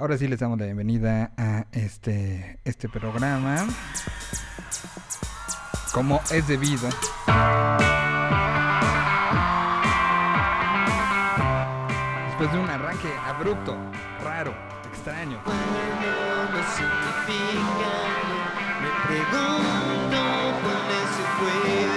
Ahora sí les damos la bienvenida a este, este programa. Como es debido. Después de un arranque abrupto, raro, extraño. me pregunto cuándo se puede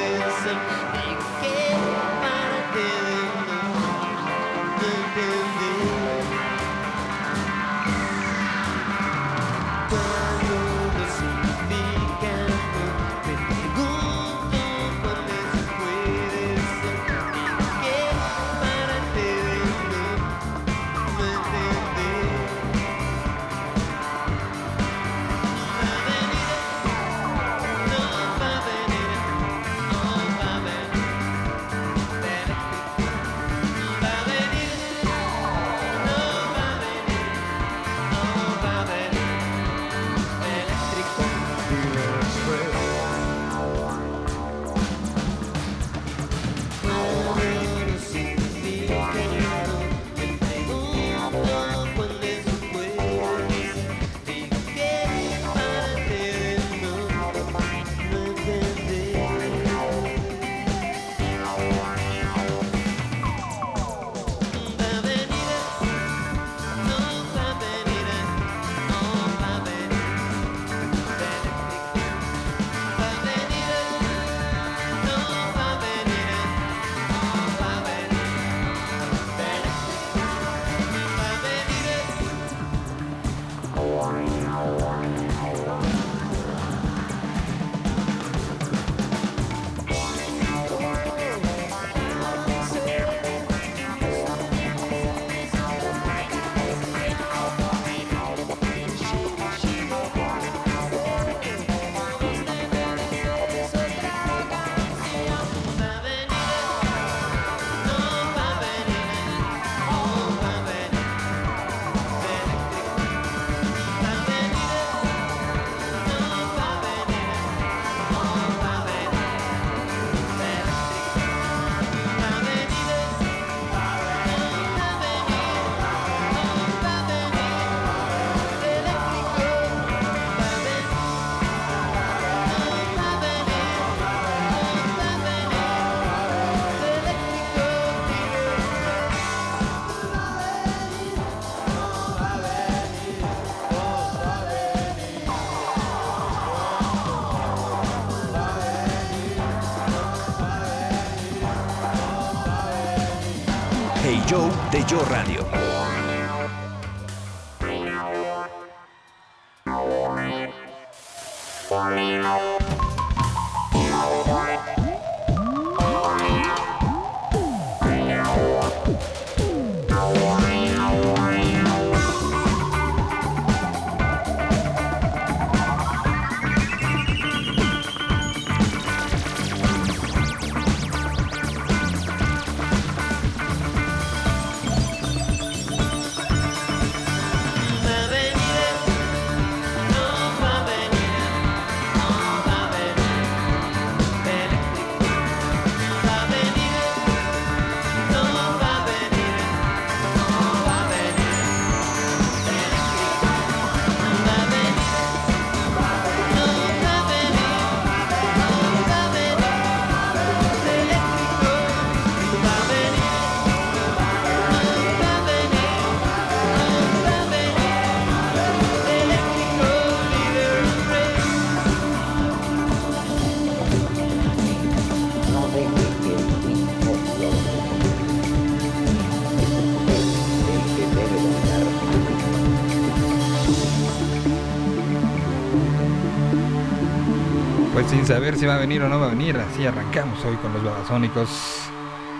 sin saber si va a venir o no va a venir, así arrancamos hoy con los babasónicos.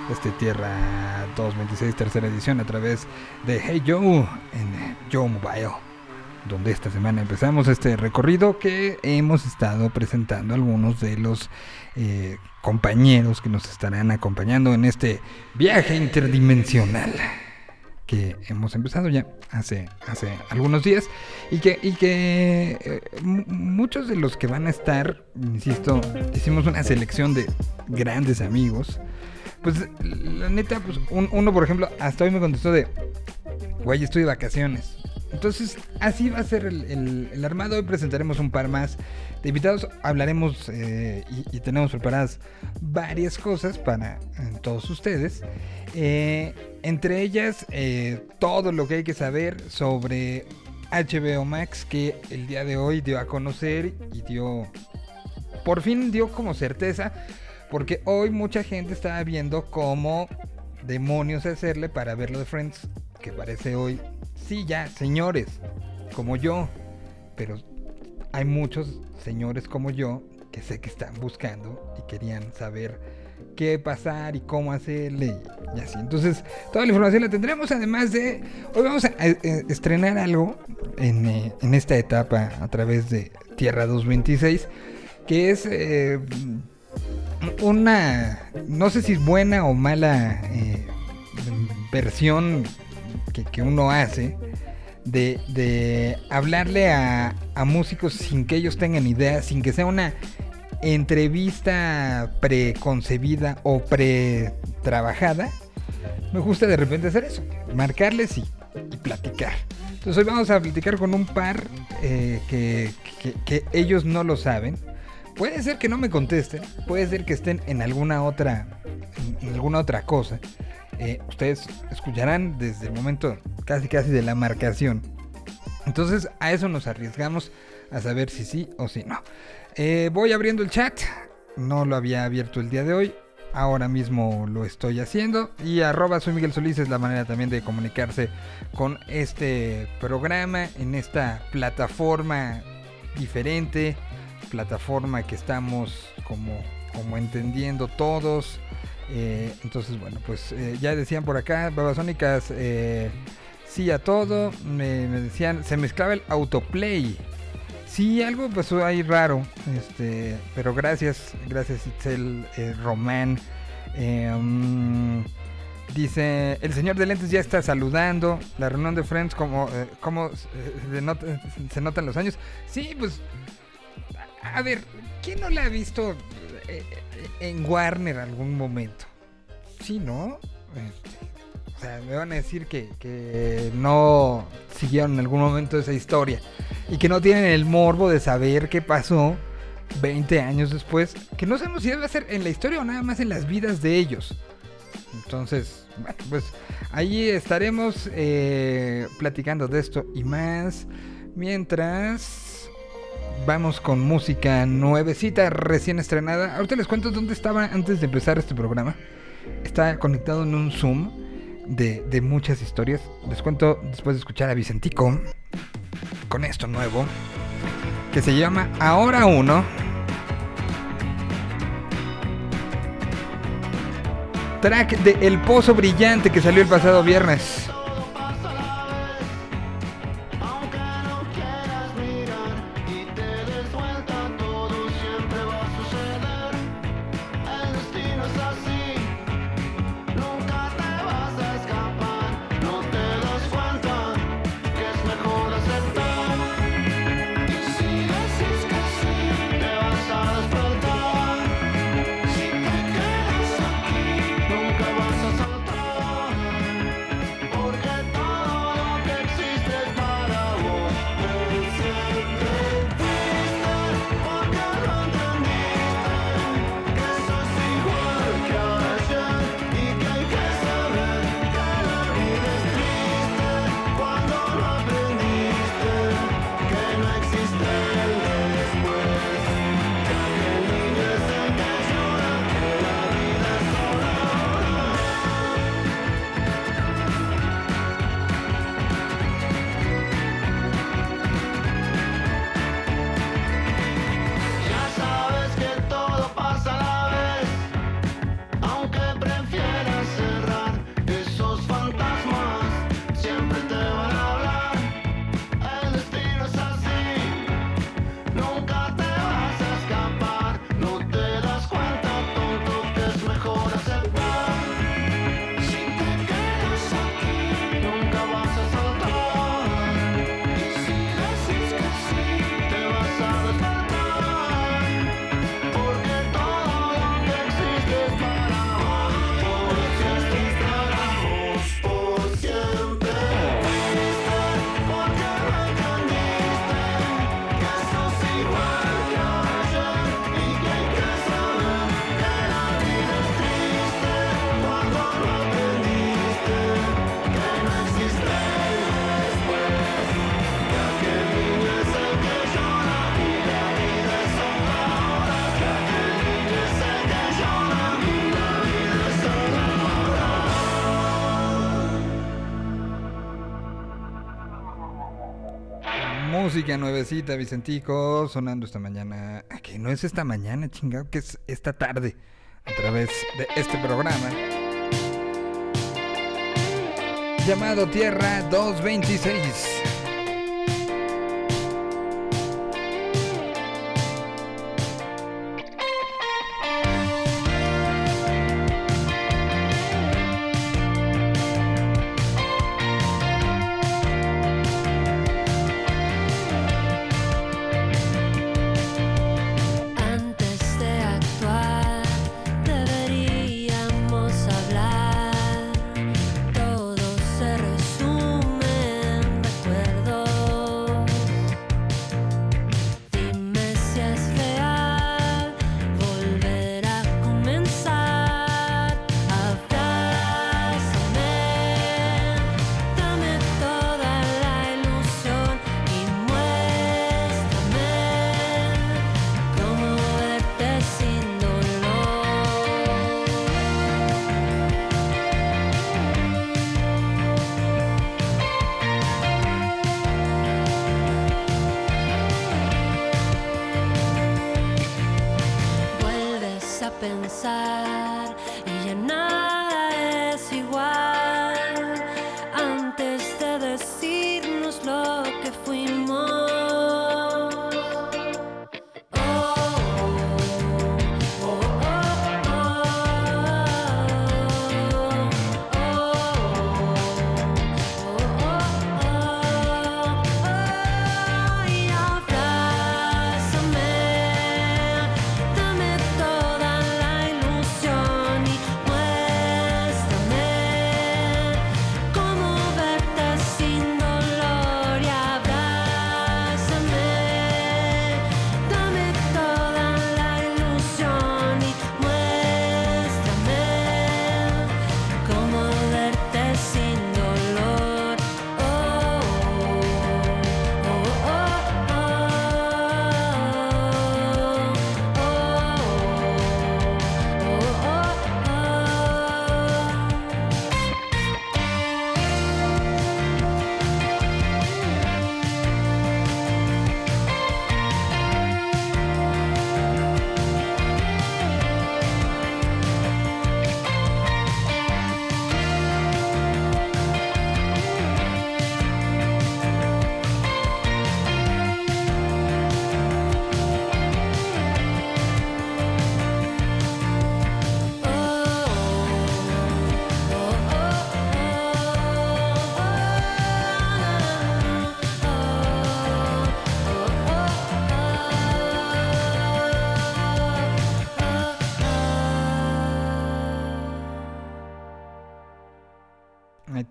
Este Tierra 226, tercera edición, a través de Hey Joe en Joe Mobile. Donde esta semana empezamos este recorrido que hemos estado presentando algunos de los eh, compañeros que nos estarán acompañando en este viaje interdimensional que hemos empezado ya hace, hace algunos días y que, y que eh, mu- muchos de los que van a estar, insisto, hicimos una selección de grandes amigos. Pues la neta, pues un- uno por ejemplo, hasta hoy me contestó de, güey, estoy de vacaciones. Entonces, así va a ser el- el armado. Hoy presentaremos un par más de invitados. Hablaremos eh, y, tenemos preparadas varias cosas para eh, todos ustedes. Eh, entre ellas, todo lo que hay que saber sobre HBO Max que el día de hoy dio a conocer y dio... Por fin dio como certeza. Porque hoy mucha gente estaba viendo cómo demonios hacerle para ver lo de Friends. Que parece hoy, sí, ya, señores, como yo. Pero hay muchos señores como yo que sé que están buscando y querían saber qué pasar y cómo hacerle y, así. Entonces, toda la información la tendremos. Además de, hoy vamos a, a estrenar algo en, eh, en esta etapa a través de Tierra 226, que es eh, una, no sé si es buena o mala eh, versión que, que uno hace de, de hablarle a, a músicos sin que ellos tengan idea, sin que sea una entrevista preconcebida o pre-trabajada. Me gusta de repente hacer eso, marcarles y, platicar. Entonces hoy vamos a platicar con un par eh, que, que- ellos no lo saben. Puede ser que no me contesten, puede ser que estén en alguna otra, en alguna otra cosa. Eh, ustedes escucharán desde el momento casi casi de la marcación. Entonces a eso nos arriesgamos a saber si sí o si no. Eh, voy abriendo el chat. No lo había abierto el día de hoy. Ahora mismo lo estoy haciendo. Y arroba soy Miguel Solís es la manera también de comunicarse con este programa en esta plataforma diferente. Plataforma que estamos como, como entendiendo todos. Eh, entonces, bueno, pues eh, ya decían por acá, Babasónicas, eh, sí a todo. Me, decían, se mezclaba el autoplay. Sí, algo pasó ahí raro. Este, pero gracias, gracias Itzel, Román. Mm, dice, el señor de lentes ya está saludando. La reunión de Friends, como, como se, nota- se notan los años. Sí, pues, a ver, ¿quién no la ha visto eh, en Warner algún momento? Sí, ¿no? Este, o sea, me van a decir que, que no siguieron en algún momento esa historia y que no tienen el morbo de saber qué pasó 20 años después, que no sabemos si a ser en la historia o nada más en las vidas de ellos. Entonces, bueno, pues ahí estaremos eh, platicando de esto y más mientras vamos con música nuevecita, recién estrenada. Ahorita les cuento dónde estaba antes de empezar este programa. Está conectado en un Zoom de, de muchas historias. Les cuento después de escuchar a Vicentico con esto nuevo que se llama Ahora Uno. Track de El Pozo Brillante que salió el pasado viernes. Música nuevecita, Vicentico, sonando esta mañana. ah, Que no es esta mañana, chingado, que es esta tarde. A través de este programa. Llamado Tierra 226.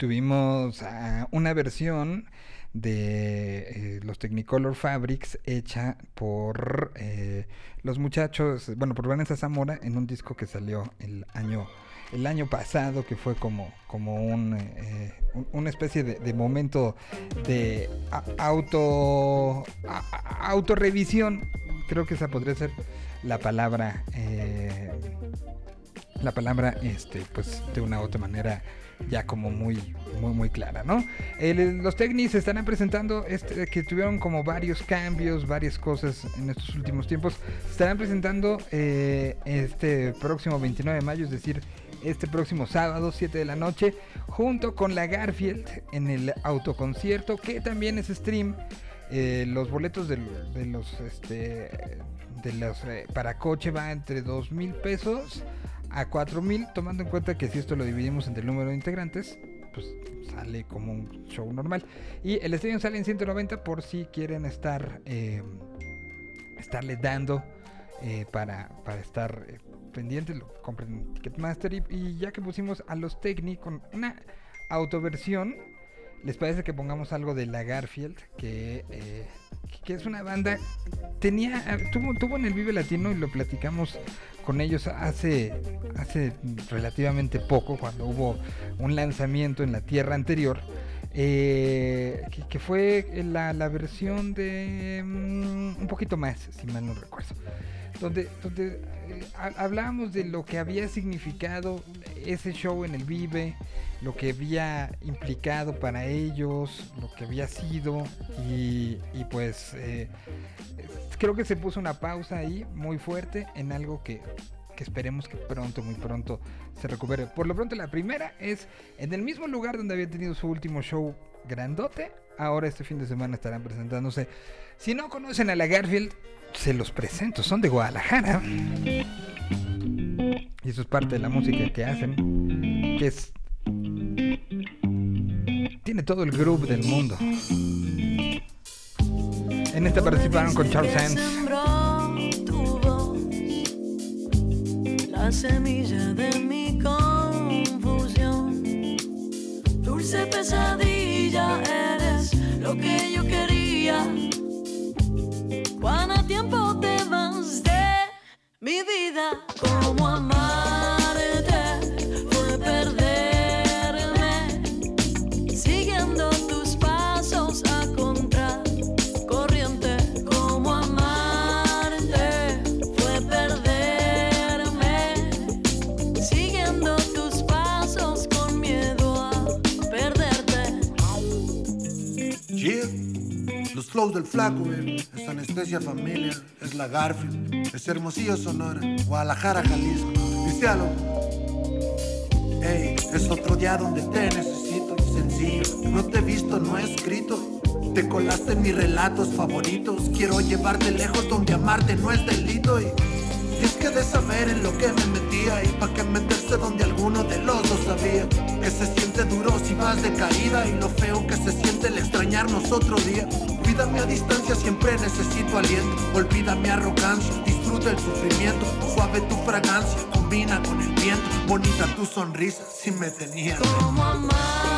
Tuvimos ah, una versión de eh, los Technicolor Fabrics hecha por eh, los muchachos, bueno, por Vanessa Zamora en un disco que salió el año el año pasado que fue como como un, eh, un- una especie de, momento de auto a- autorrevisión. Creo que esa podría ser la palabra la palabra este pues de una u otra manera ya como muy muy muy clara no los Technics estarán presentando este que tuvieron como varios cambios varias cosas en estos últimos tiempos. Estarán presentando eh, este próximo 29 de mayo es decir este próximo sábado 7 de la noche junto con la Garfield en el autoconcierto que también es stream. Eh, los boletos de, los este de los eh, para coche va entre dos mil pesos a cuatro mil tomando en cuenta que si esto lo dividimos entre el número de integrantes pues sale como un show normal y el estadio sale en 190 por si quieren estar eh, estarle dando eh, para, para estar eh, pendientes, lo compren en Ticketmaster y, y ya que pusimos a los Techni con una autoversión, ¿les parece que pongamos algo de la Garfield? Que, eh, que es una banda, tenía, tuvo, tuvo en el Vive Latino y lo platicamos con ellos hace, hace relativamente poco, cuando hubo un lanzamiento en la tierra anterior. eh, que, fue la, la versión de mm, un poquito más, si mal no recuerdo. Donde, donde eh, ha- hablábamos de lo que había significado ese show en el Vive, lo que había implicado para ellos, lo que había sido y, y pues eh, creo que se puso una pausa ahí muy fuerte en algo que, que esperemos que pronto, muy pronto se recupere. Por lo pronto la primera es en el mismo lugar donde había tenido su último show grandote. Ahora este fin de semana estarán presentándose. Si no conocen a la Garfield, se los presento. Son de Guadalajara. Y eso es parte de la música que hacen. Que es... Tiene todo el groove del mundo. En esta participaron con Charles Sands. La semilla de mi confusión. Dulce pesadilla, eres lo que yo quería. ¿Cuánto tiempo te vas de mi vida? ¿Cómo amarte? Flows del flaco, baby. Es anestesia familia, es la Garfield. Es Hermosillo, Sonora, Guadalajara, Jalisco. Dice algo. Ey, es otro día donde te necesito. Sencillo, no te he visto, no he escrito. Te colaste en mis relatos favoritos. Quiero llevarte lejos donde amarte no es delito. Y, y es que de saber en lo que me metía y pa' que meterse donde alguno de los dos sabía que se siente duro si vas de caída y lo feo que se siente el extrañarnos otro día. Cuídame a distancia, siempre necesito aliento. Olvida mi arrogancia, disfruta el sufrimiento. Suave tu fragancia, combina con el viento. Bonita tu sonrisa, si me tenías. Como amarte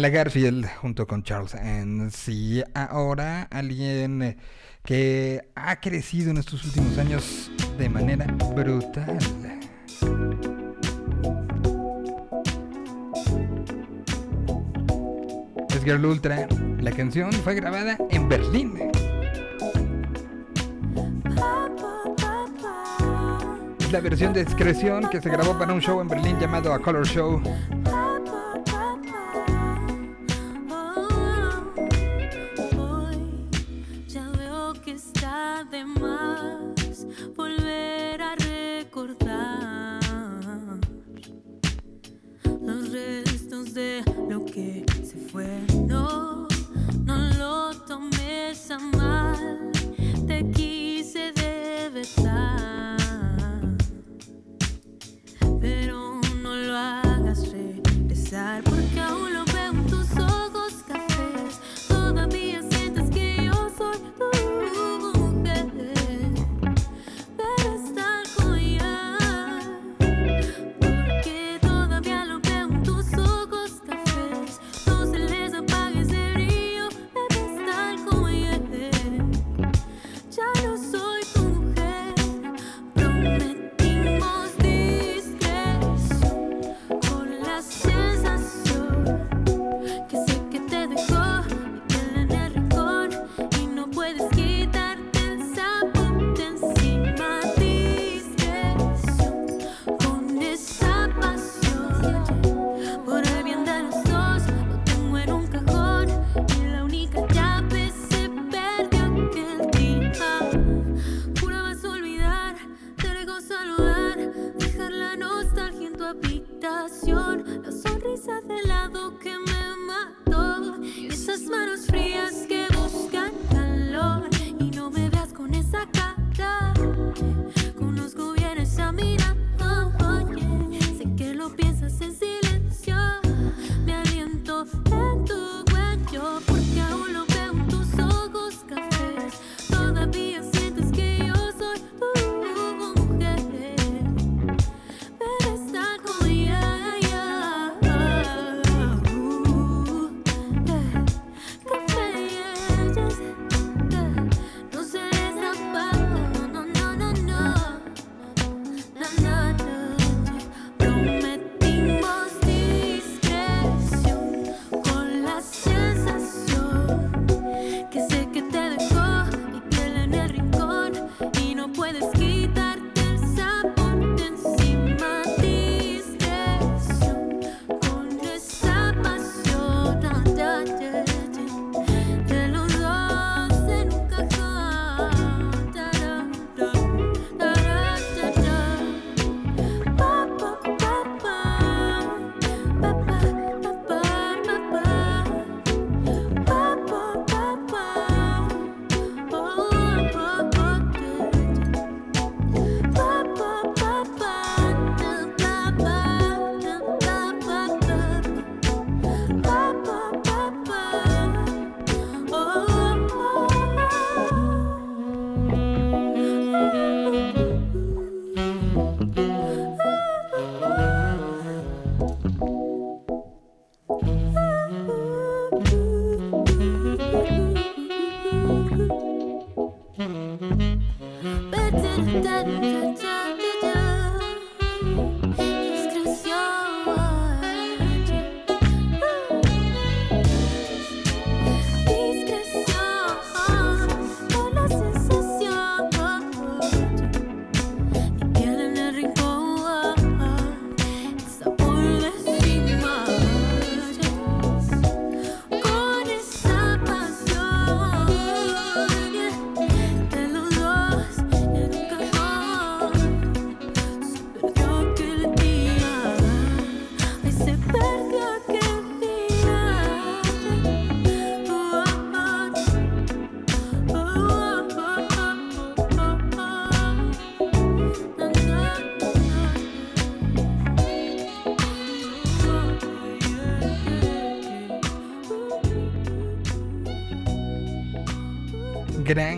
la Garfield junto con Charles Sands y ahora alguien eh, que ha crecido en estos últimos años de manera brutal. Es Girl Ultra. La canción fue grabada en Berlín. Es la versión de Discreción que se grabó para un show en Berlín llamado A Color Show. habitación, la sonrisa de lado que me mató. Y esas manos frías que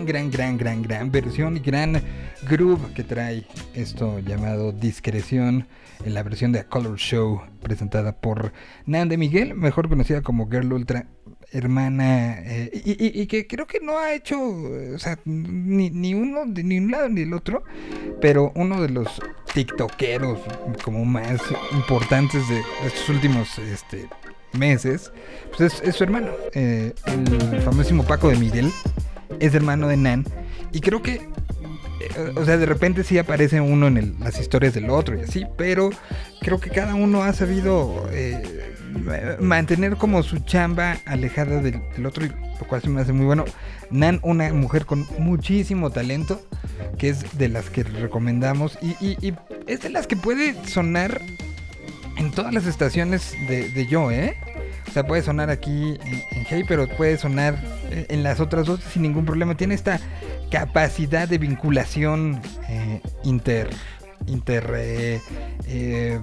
Gran, gran, gran, gran, versión y gran groove que trae esto llamado Discreción en la versión de A Color Show presentada por Nande Miguel, mejor conocida como Girl Ultra, hermana, eh, y, que creo que no ha hecho, ni, ni uno, ni un lado ni el otro, pero uno de los tiktokeros como más importantes de estos últimos este, meses, pues es, es su hermano, eh, el famosísimo Paco de Miguel, es hermano de Nan, y creo que, eh, o sea, de repente sí aparece uno en las historias del otro y así, pero creo que cada uno ha sabido eh, ma- mantener como su chamba alejada del, del otro, lo cual se me hace muy bueno. Nan, una mujer con muchísimo talento, que es de las que recomendamos, y, es de las que puede sonar en todas las estaciones de, de Yo, ¿eh? O sea, puede sonar aquí en, en Hey, pero puede sonar en las otras dos sin ningún problema. Tiene esta capacidad de vinculación eh, inter. inter. eh, eh,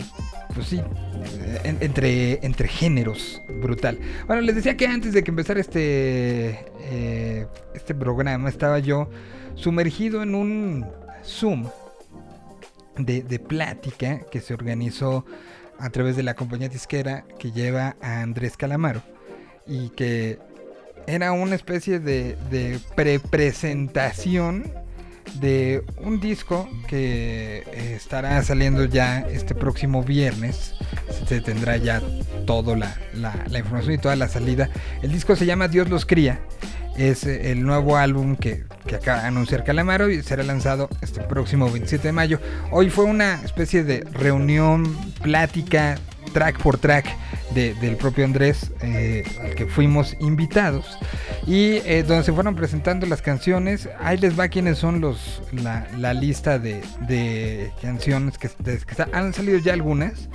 pues sí, eh, en- entre, entre géneros, brutal. Bueno, les decía que antes de que empezara este, eh, este programa, estaba yo sumergido en un Zoom de, de plática que se organizó a través de la compañía disquera que lleva a Andrés Calamaro y que era una especie de, de pre-presentación de un disco que eh, estará saliendo ya este próximo viernes. Se tendrá ya toda la, la- la información y toda la salida. El disco se llama Dios los cría. Es eh, el nuevo álbum que, que acaba de anunciar Calamaro y será lanzado este próximo 27 de mayo. Hoy fue una especie de reunión, plática, track por track de- del propio Andrés, eh, al que fuimos invitados. Y eh, donde se fueron presentando las canciones. Ahí les va quiénes son los la, lista de, canciones que, han salido ya algunas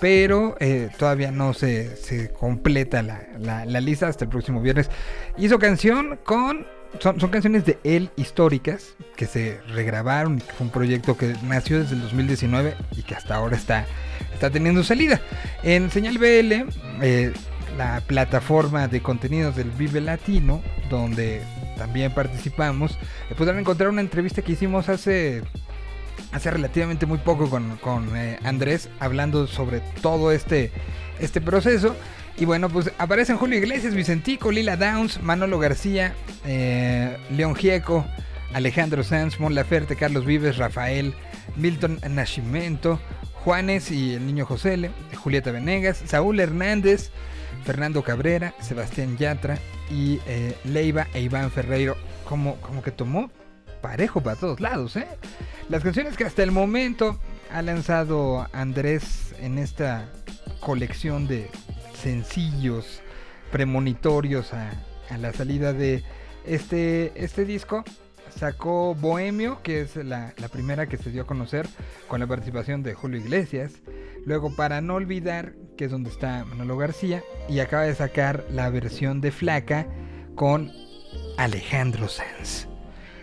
pero eh, todavía no se, completa la, lista hasta el próximo viernes. Hizo canción con... Son, son canciones de él históricas que se regrabaron fue un proyecto que nació desde el 2019 y que hasta ahora está, está teniendo salida. En Señal BL, eh, la plataforma de contenidos del Vive Latino, donde también participamos, eh, podrán encontrar una entrevista que hicimos hace hace relativamente muy poco con, con, eh, Andrés hablando sobre todo este, este proceso. Y bueno, pues aparecen Julio Iglesias, Vicentico, Lila Downs, Manolo García, eh, León Gieco, Alejandro Sanz, Mon Laferte, Carlos Vives, Rafael, Milton Nascimento, Juanes y el niño José L, Julieta Venegas, Saúl Hernández, Fernando Cabrera, Sebastián Yatra y eh, Leiva e Iván Ferreiro. Como, como que tomó parejo para todos lados, ¿eh? Las canciones que hasta el momento ha lanzado Andrés en esta colección de sencillos premonitorios a, a la salida de este, este disco. Sacó Bohemio, que es la, la primera que se dio a conocer con la participación de Julio Iglesias. Luego, para no olvidar, que es donde está Manolo García. Y acaba de sacar la versión de Flaca con Alejandro Sanz.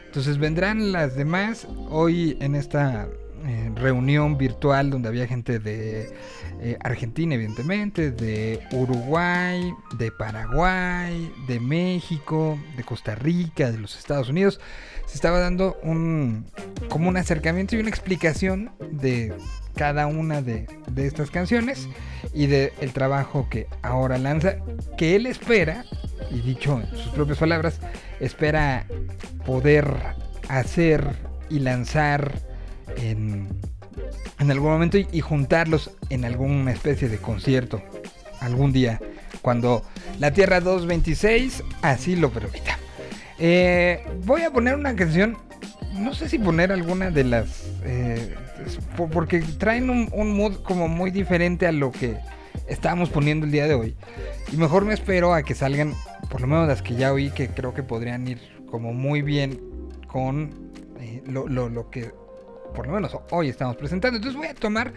Entonces vendrán las demás hoy en esta eh, reunión virtual donde había gente de eh, Argentina, evidentemente, de Uruguay, de Paraguay, de México, de Costa Rica, de los Estados Unidos. Se estaba dando un como un acercamiento y una explicación de cada una de, de estas canciones y del el trabajo que ahora lanza, que él espera, y dicho en sus propias palabras, espera poder hacer y lanzar en, en algún momento y, y juntarlos en alguna especie de concierto algún día cuando la Tierra 226 así lo permita. Eh, voy a poner una canción, no sé si poner alguna de las, eh, porque traen un, un mood como muy diferente a lo que estábamos poniendo el día de hoy. Y mejor me espero a que salgan, por lo menos las que ya oí, que creo que podrían ir como muy bien con eh, lo, lo- lo que por lo menos hoy estamos presentando. Entonces voy a tomar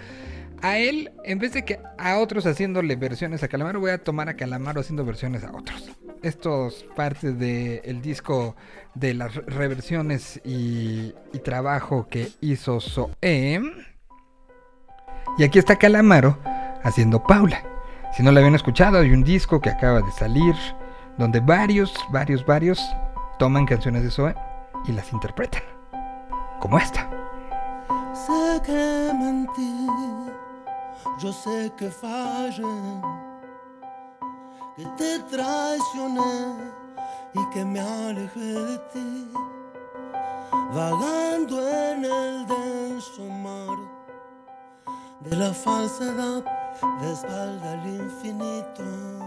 a él, en vez de que a otros haciéndole versiones a Calamaro, voy a tomar a Calamaro haciendo versiones a otros. Estos partes del disco de las re- reversiones y, trabajo que hizo Zoe. Y aquí está Calamaro haciendo Paula. Si no la habían escuchado, hay un disco que acaba de salir donde varios, varios, varios toman canciones de Zoe y las interpretan. Como esta. Yo sé que fallé, que te traicioné y que me alejé de ti, vagando en el denso mar de la falsedad de espalda al infinito.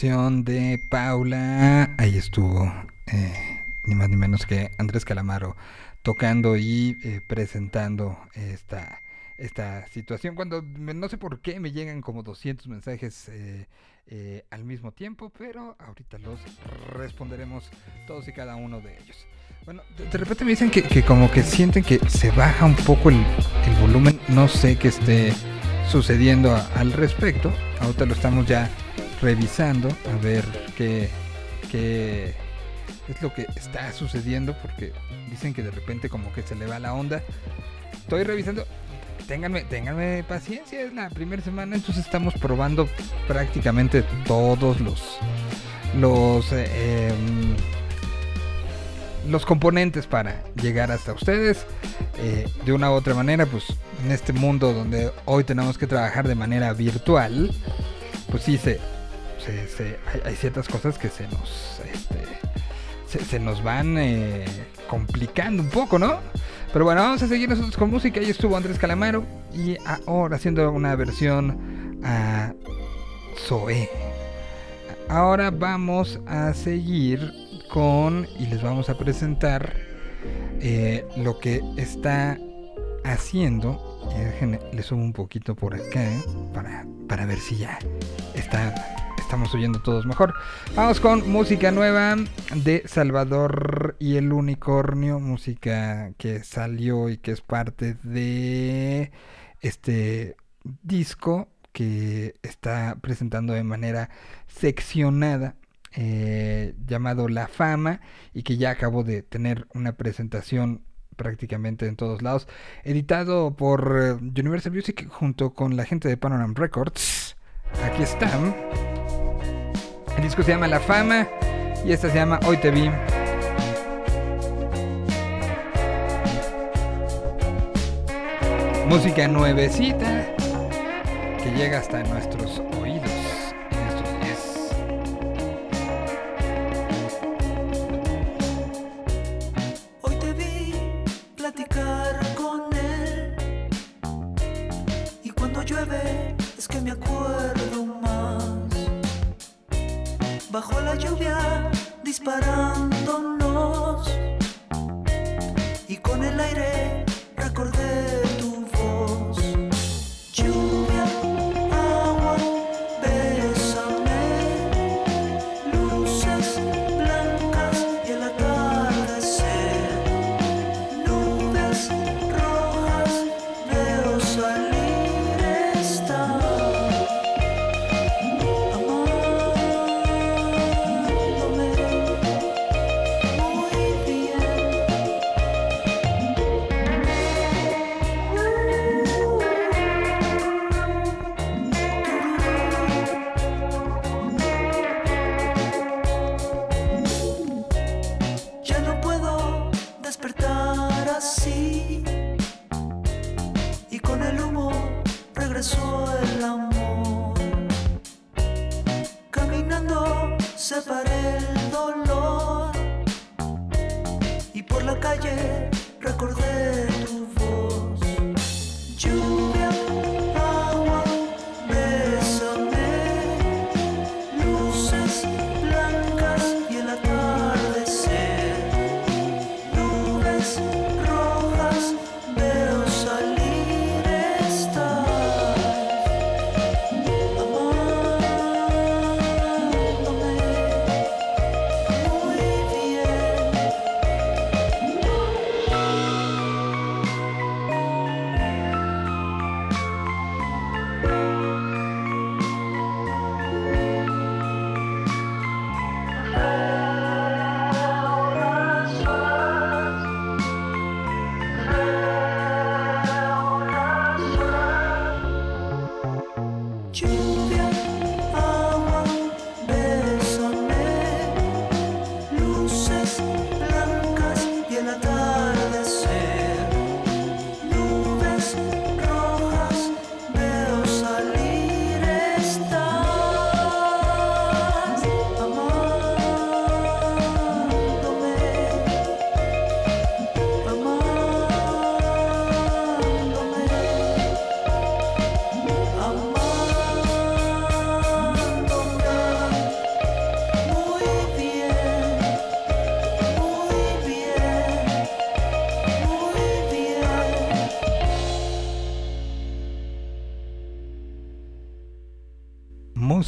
De Paula. Ahí estuvo, eh, ni más ni menos que Andrés Calamaro tocando y eh, presentando esta, esta situación. Cuando no sé por qué me llegan como 200 mensajes eh, al mismo tiempo, pero ahorita los responderemos todos y cada uno de ellos. Bueno, de, repente me dicen que, que como que sienten que se baja un poco el, volumen. No sé qué esté sucediendo al respecto. Ahorita lo estamos ya revisando a ver qué, qué es lo que está sucediendo porque dicen que de repente como que se le va la onda. Estoy revisando. Ténganme, paciencia, es la primera semana, entonces estamos probando prácticamente todos los los eh, em, los componentes para llegar hasta ustedes eh, de una u otra manera pues en este mundo donde hoy tenemos que trabajar de manera virtual pues sí se, hay, ciertas cosas que se nos este, se, nos van eh, complicando un poco no pero bueno vamos a seguir nosotros con música. Ahí estuvo Andrés Calamaro y ahora haciendo una versión a Zoé. Ahora vamos a seguir con y les vamos a presentar eh, lo que está haciendo. Déjenme, le subo un poquito por acá eh, para, para ver si ya está, estamos oyendo todos mejor. Vamos con música nueva de Salvador y el Unicornio, música que salió y que es parte de este disco que está presentando de manera seccionada eh, llamado La Fama y que ya acabó de tener una presentación prácticamente en todos lados, editado por eh, Universal Music junto con la gente de Panorama Records. Aquí están. El disco se llama La Fama y esta se llama Hoy te vi. Música nuevecita que llega hasta nuestros Bajo la lluvia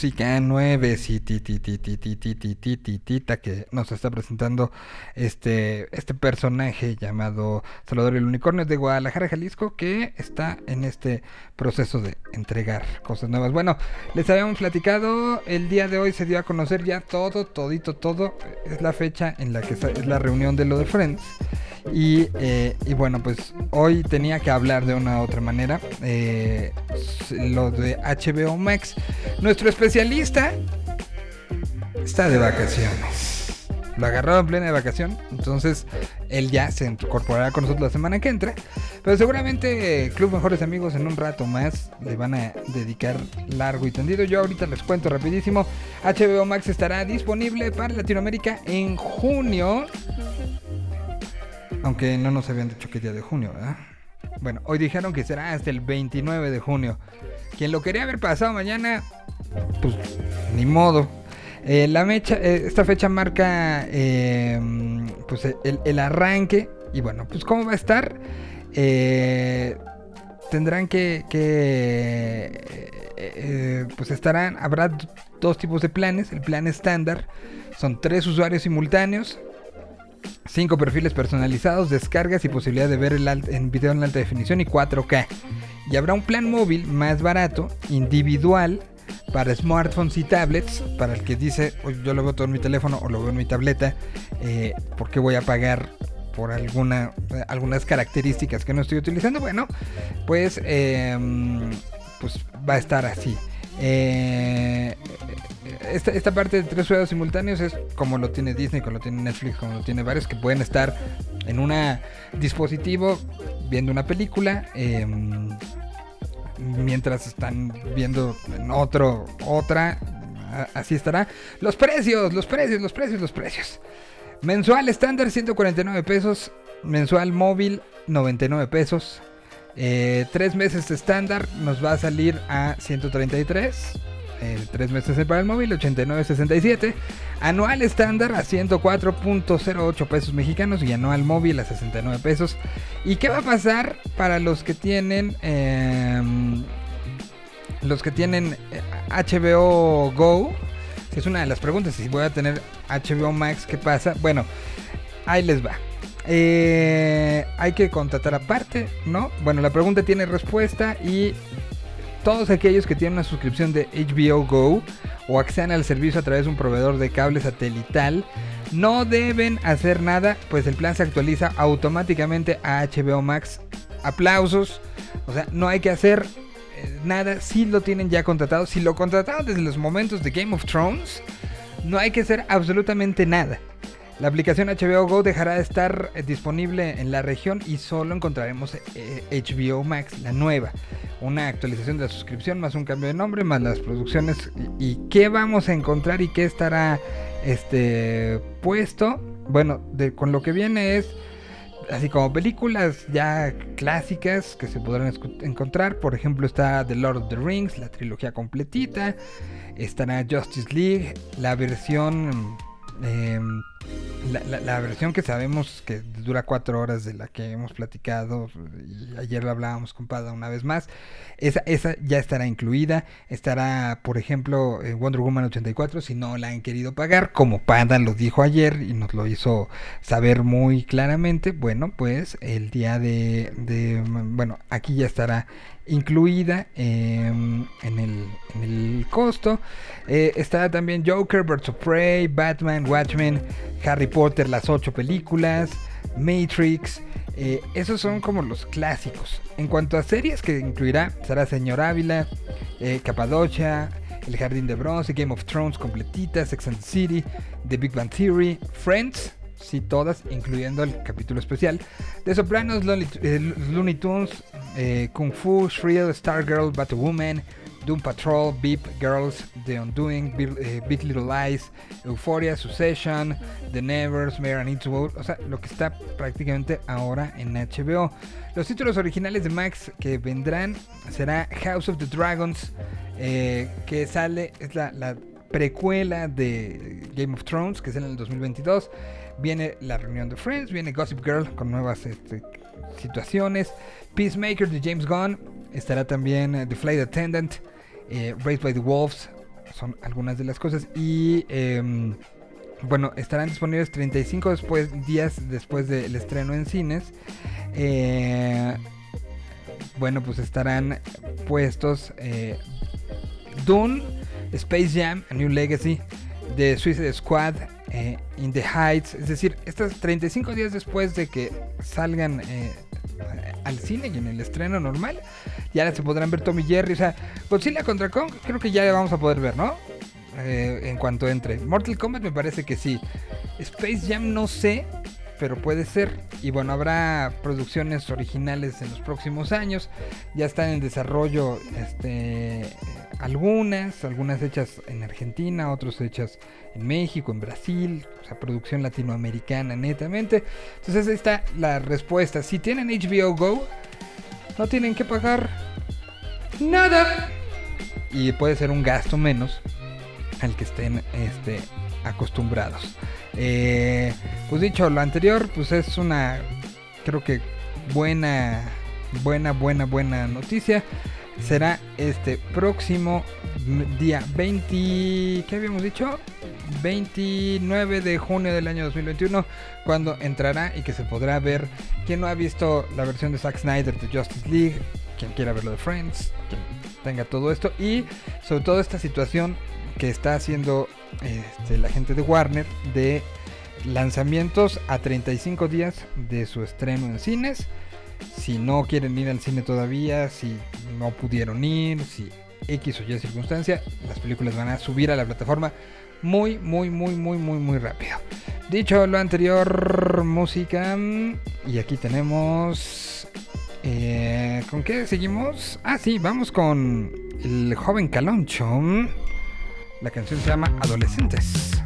música nueve que nos está presentando este, este personaje llamado Salvador el Unicornio de Guadalajara, Jalisco, que está en este proceso de entregar cosas nuevas. Bueno, les habíamos platicado, el día de hoy se dio a conocer ya todo, todito, todo. Es la fecha en la que es la reunión de lo de Friends. Y, eh, y bueno, pues hoy tenía que hablar de una u otra manera. eh, lo de HBO Max. Nuestro especialista está de vacaciones. Lo agarró en plena de vacación. Entonces él ya se incorporará con nosotros la semana que entra. Pero seguramente eh, Club Mejores Amigos en un rato más le van a dedicar largo y tendido. Yo ahorita les cuento rapidísimo. HBO Max estará disponible para Latinoamérica en junio. Aunque no nos habían dicho qué día de junio, ¿verdad? Bueno, hoy dijeron que será hasta el 29 de junio. Quien lo quería haber pasado mañana, pues ni modo. Eh, la mecha, eh, esta fecha marca eh, pues el, arranque. Y bueno, pues cómo va a estar. Eh, tendrán que, que, pues estarán, habrá dos tipos de planes. El plan estándar son tres usuarios simultáneos, cinco perfiles personalizados, descargas y posibilidad de ver el en video en alta definición y 4K. Y habrá un plan móvil más barato, individual, para smartphones y tablets, para el que dice, "Oye, yo lo veo todo en mi teléfono o lo veo en mi tableta, eh, ¿por qué voy a pagar por alguna, algunas características que no estoy utilizando? Bueno, pues, eh, pues va a estar así. Eh, esta, esta parte de tres juegos simultáneos es como lo tiene Disney, como lo tiene Netflix, como lo tiene varios que pueden estar en un dispositivo viendo una película. em, mientras están viendo en otro, otra, así estará. Los precios, los precios, los precios, los precios. Mensual estándar 149 pesos, mensual móvil 99 pesos. Eh, tres meses estándar nos va a salir a 133. Eh, tres meses para el móvil, 89.67. Anual estándar a 104.08 pesos mexicanos y anual móvil a 69 pesos. ¿Y qué va a pasar para los que tienen em, los que tienen eh, HBO Go? Es una de las preguntas. Si voy a tener HBO Max, ¿qué pasa? Bueno, ahí les va. Eh, hay que contratar aparte, ¿no? Bueno, la pregunta tiene respuesta y todos aquellos que tienen una suscripción de HBO Go o accedan al servicio a través de un proveedor de cable satelital no deben hacer nada, pues el plan se actualiza automáticamente a HBO Max. Aplausos, o sea, no hay que hacer eh, nada si lo tienen ya contratado. Si lo contrataron desde los momentos de Game of Thrones, no hay que hacer absolutamente nada. La aplicación HBO Go dejará de estar eh, disponible en la región y solo encontraremos eh, HBO Max, la nueva. Una actualización de la suscripción, más un cambio de nombre, más las producciones. ¿Y, qué vamos a encontrar y qué estará este puesto? Bueno, de- con lo que viene es así como películas ya clásicas que se podrán encontrar. Por ejemplo, está The Lord of the Rings, la trilogía completita. Estará Justice League, la versión. Em, la, la- la versión que sabemos que dura cuatro horas de la que hemos platicado y ayer lo hablábamos con Pada una vez más esa, esa ya estará incluida estará por ejemplo eh, Wonder Woman 84 si no la han querido pagar como Pada lo dijo ayer y nos lo hizo saber muy claramente bueno pues el día de, de bueno aquí ya estará incluida em, en, el, costo. Eh, está también Joker, Birds of Prey, Batman, Watchmen, Harry Potter, las ocho películas, Matrix. eh, esos son como los clásicos. En cuanto a series que incluirá, será Señor Ávila, eh, Capadocia, El Jardín de Bronce, Game of Thrones completita, Sex and the City, The Big Bang Theory, Friends, sí todas, incluyendo el capítulo especial, The Sopranos, Looney, eh, Looney Tunes, eh, Kung Fu, Shrill, Stargirl, Batwoman, Doom Patrol, Beep Girls, The Undoing, Big, eh, Little Lies, Euphoria, Succession, The Nevers, Mayor and Eastwood, o sea, lo que está prácticamente ahora en HBO. Los títulos originales de Max que vendrán será House of the Dragons, que sale, es la, la precuela de Game of Thrones, que es en el 2022. Viene la reunión de Friends, viene Gossip Girl con nuevas este, situaciones. Peacemaker de James Gunn. Estará también eh, The Flight Attendant, eh, Raised by the Wolves, son algunas de las cosas. Y em, bueno, estarán disponibles 35 después, días después del estreno en cines. Eh, bueno, pues estarán puestos eh, Dune, Space Jam, A New Legacy, The Suicide Squad, eh, In the Heights. Es decir, estos 35 días después de que salgan eh, al cine y en el estreno normal, ya se podrán ver Tommy Jerry. O sea, Godzilla contra Kong, creo que ya vamos a poder ver, ¿no? Eh, en cuanto entre. Mortal Kombat me parece que sí. Space Jam no sé, pero puede ser. Y bueno, habrá producciones originales en los próximos años. Ya están en desarrollo este, algunas, algunas hechas en Argentina, otras hechas en México, en Brasil, o sea, producción latinoamericana netamente. Entonces ahí está la respuesta. Si tienen HBO Go, no tienen que pagar nada. Y puede ser un gasto menos al que estén este, acostumbrados. Eh, pues dicho lo anterior, pues es una, creo que buena, buena, buena, buena noticia. Será este próximo día 20, ¿qué habíamos dicho? 29 de junio del año 2021 cuando entrará y que se podrá ver. Quien no ha visto la versión de Zack Snyder de Justice League, quien quiera verlo de Friends, quien tenga todo esto y sobre todo esta situación que está haciendo este, la gente de Warner de lanzamientos a 35 días de su estreno en cines. Si no quieren ir al cine todavía, si no pudieron ir, si X o Y circunstancia, las películas van a subir a la plataforma muy, muy, muy, muy, muy, muy rápido. Dicho lo anterior, música. Y aquí tenemos. eh, ¿Con qué seguimos? Ah, sí, vamos con el joven Caloncho. La canción se llama Adolescentes.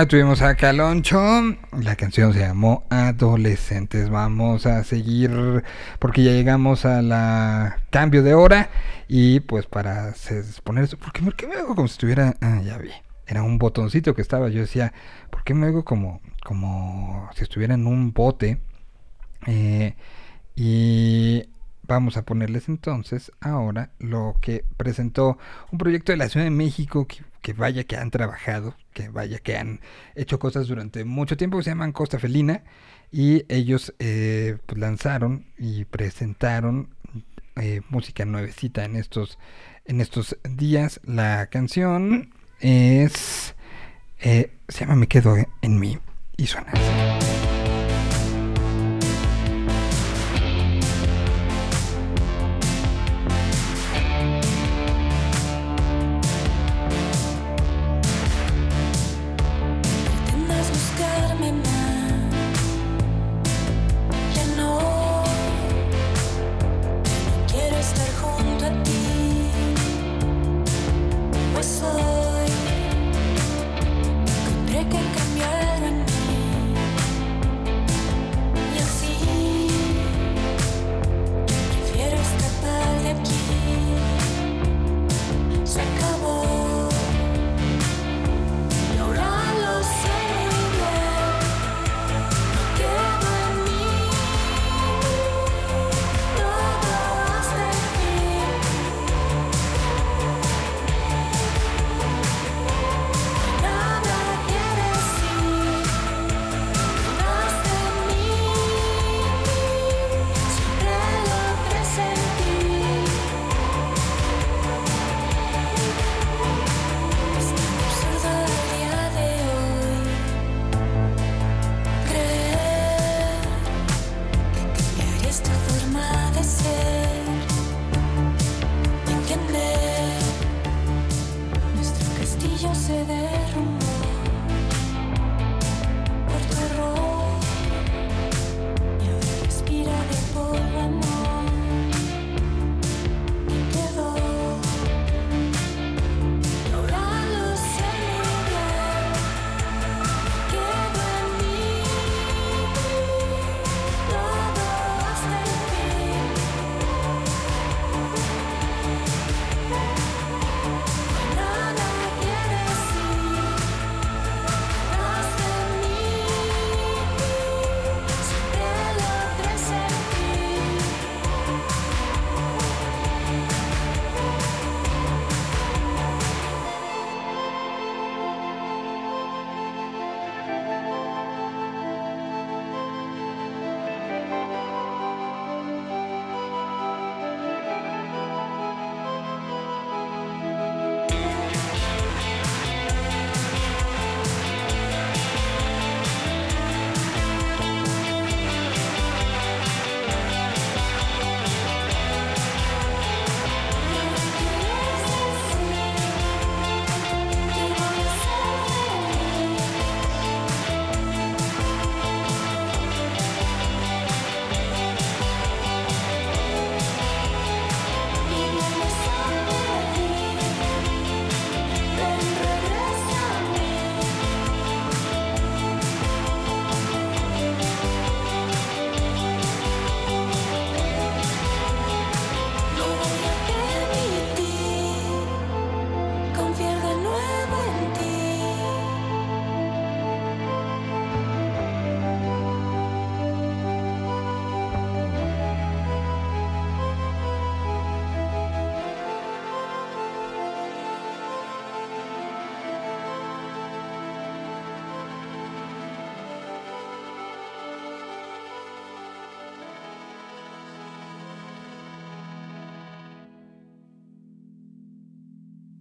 Ah, tuvimos a Caloncho. La canción se llamó Adolescentes. Vamos a seguir porque ya llegamos a la cambio de hora. Y pues para poner eso. ¿Por qué, por qué me hago como si estuviera.? Ah, ya vi. Era un botoncito que estaba. Yo decía, ¿por qué me hago como, como si estuviera en un bote Eh, y vamos a ponerles entonces ahora lo que presentó un proyecto de la Ciudad de México que, que vaya que han trabajado, que vaya que han hecho cosas durante mucho tiempo, que se llaman Costa Felina. Y ellos eh, pues, lanzaron y presentaron eh, música nuevecita en estos, en estos días. La canción es... eh, se llama Me Quedo en mí y suena así.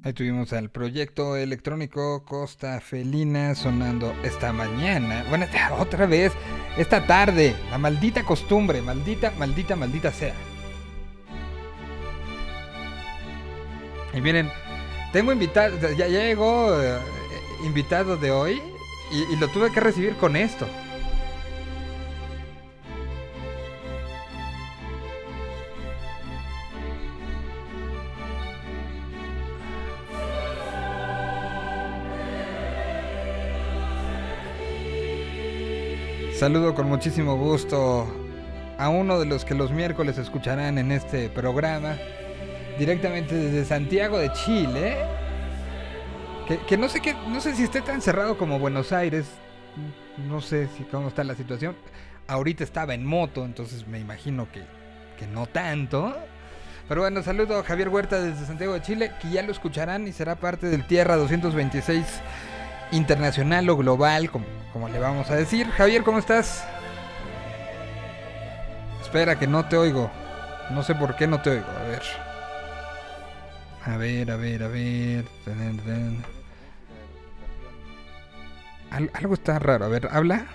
Ahí tuvimos al proyecto electrónico Costa Felina sonando esta mañana. Bueno, otra vez, esta tarde. La maldita costumbre, maldita, maldita, maldita sea. Y miren, tengo invitado, ya, ya llegó eh, invitado de hoy y lo tuve que recibir con esto. Saludo con muchísimo gusto a uno de los que los miércoles escucharán en este programa, directamente desde Santiago de Chile. Que, que no sé qué, no sé si esté tan cerrado como Buenos Aires. No sé si cómo está la situación. ahorita estaba en moto, entonces me imagino que, que no tanto. Pero bueno, saludo a Javier Huerta desde Santiago de Chile, que ya lo escucharán y será parte del Tierra 226 internacional o global, como, como le vamos a decir. Javier, ¿cómo estás? Espera, que no te oigo. No sé por qué no te oigo. A ver. A ver, a ver, a ver. Ten, ten. Al- algo está raro. A ver, habla.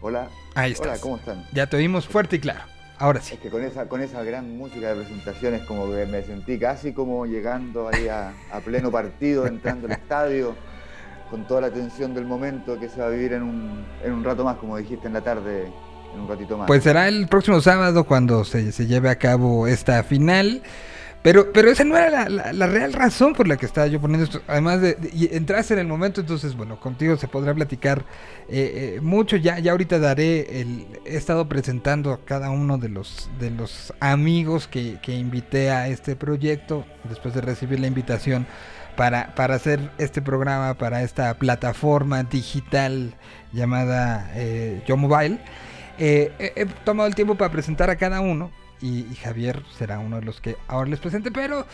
Hola. Ahí Hola, estás. ¿cómo están? Ya te oímos fuerte y claro. Ahora sí. Es que con esa, con esa gran música de presentaciones como que me sentí casi como llegando ahí a, a pleno partido, entrando al estadio, con toda la tensión del momento que se va a vivir en un, en un rato más, como dijiste en la tarde, en un ratito más. Pues será el próximo sábado cuando se, se lleve a cabo esta final. Pero, pero esa no era la, la- real razón por la que estaba yo poniendo esto. Además de, de- y entraste en el momento, entonces, bueno, contigo se podrá platicar eh, eh, mucho. Ya, ya ahorita daré el. He estado presentando a cada uno de los, de los amigos que, que invité a este proyecto después de recibir la invitación para, para hacer este programa, para esta plataforma digital llamada eh, Yo Mobile. Eh, he, he tomado el tiempo para presentar a cada uno y, Javier será uno de los que ahora les presente, pero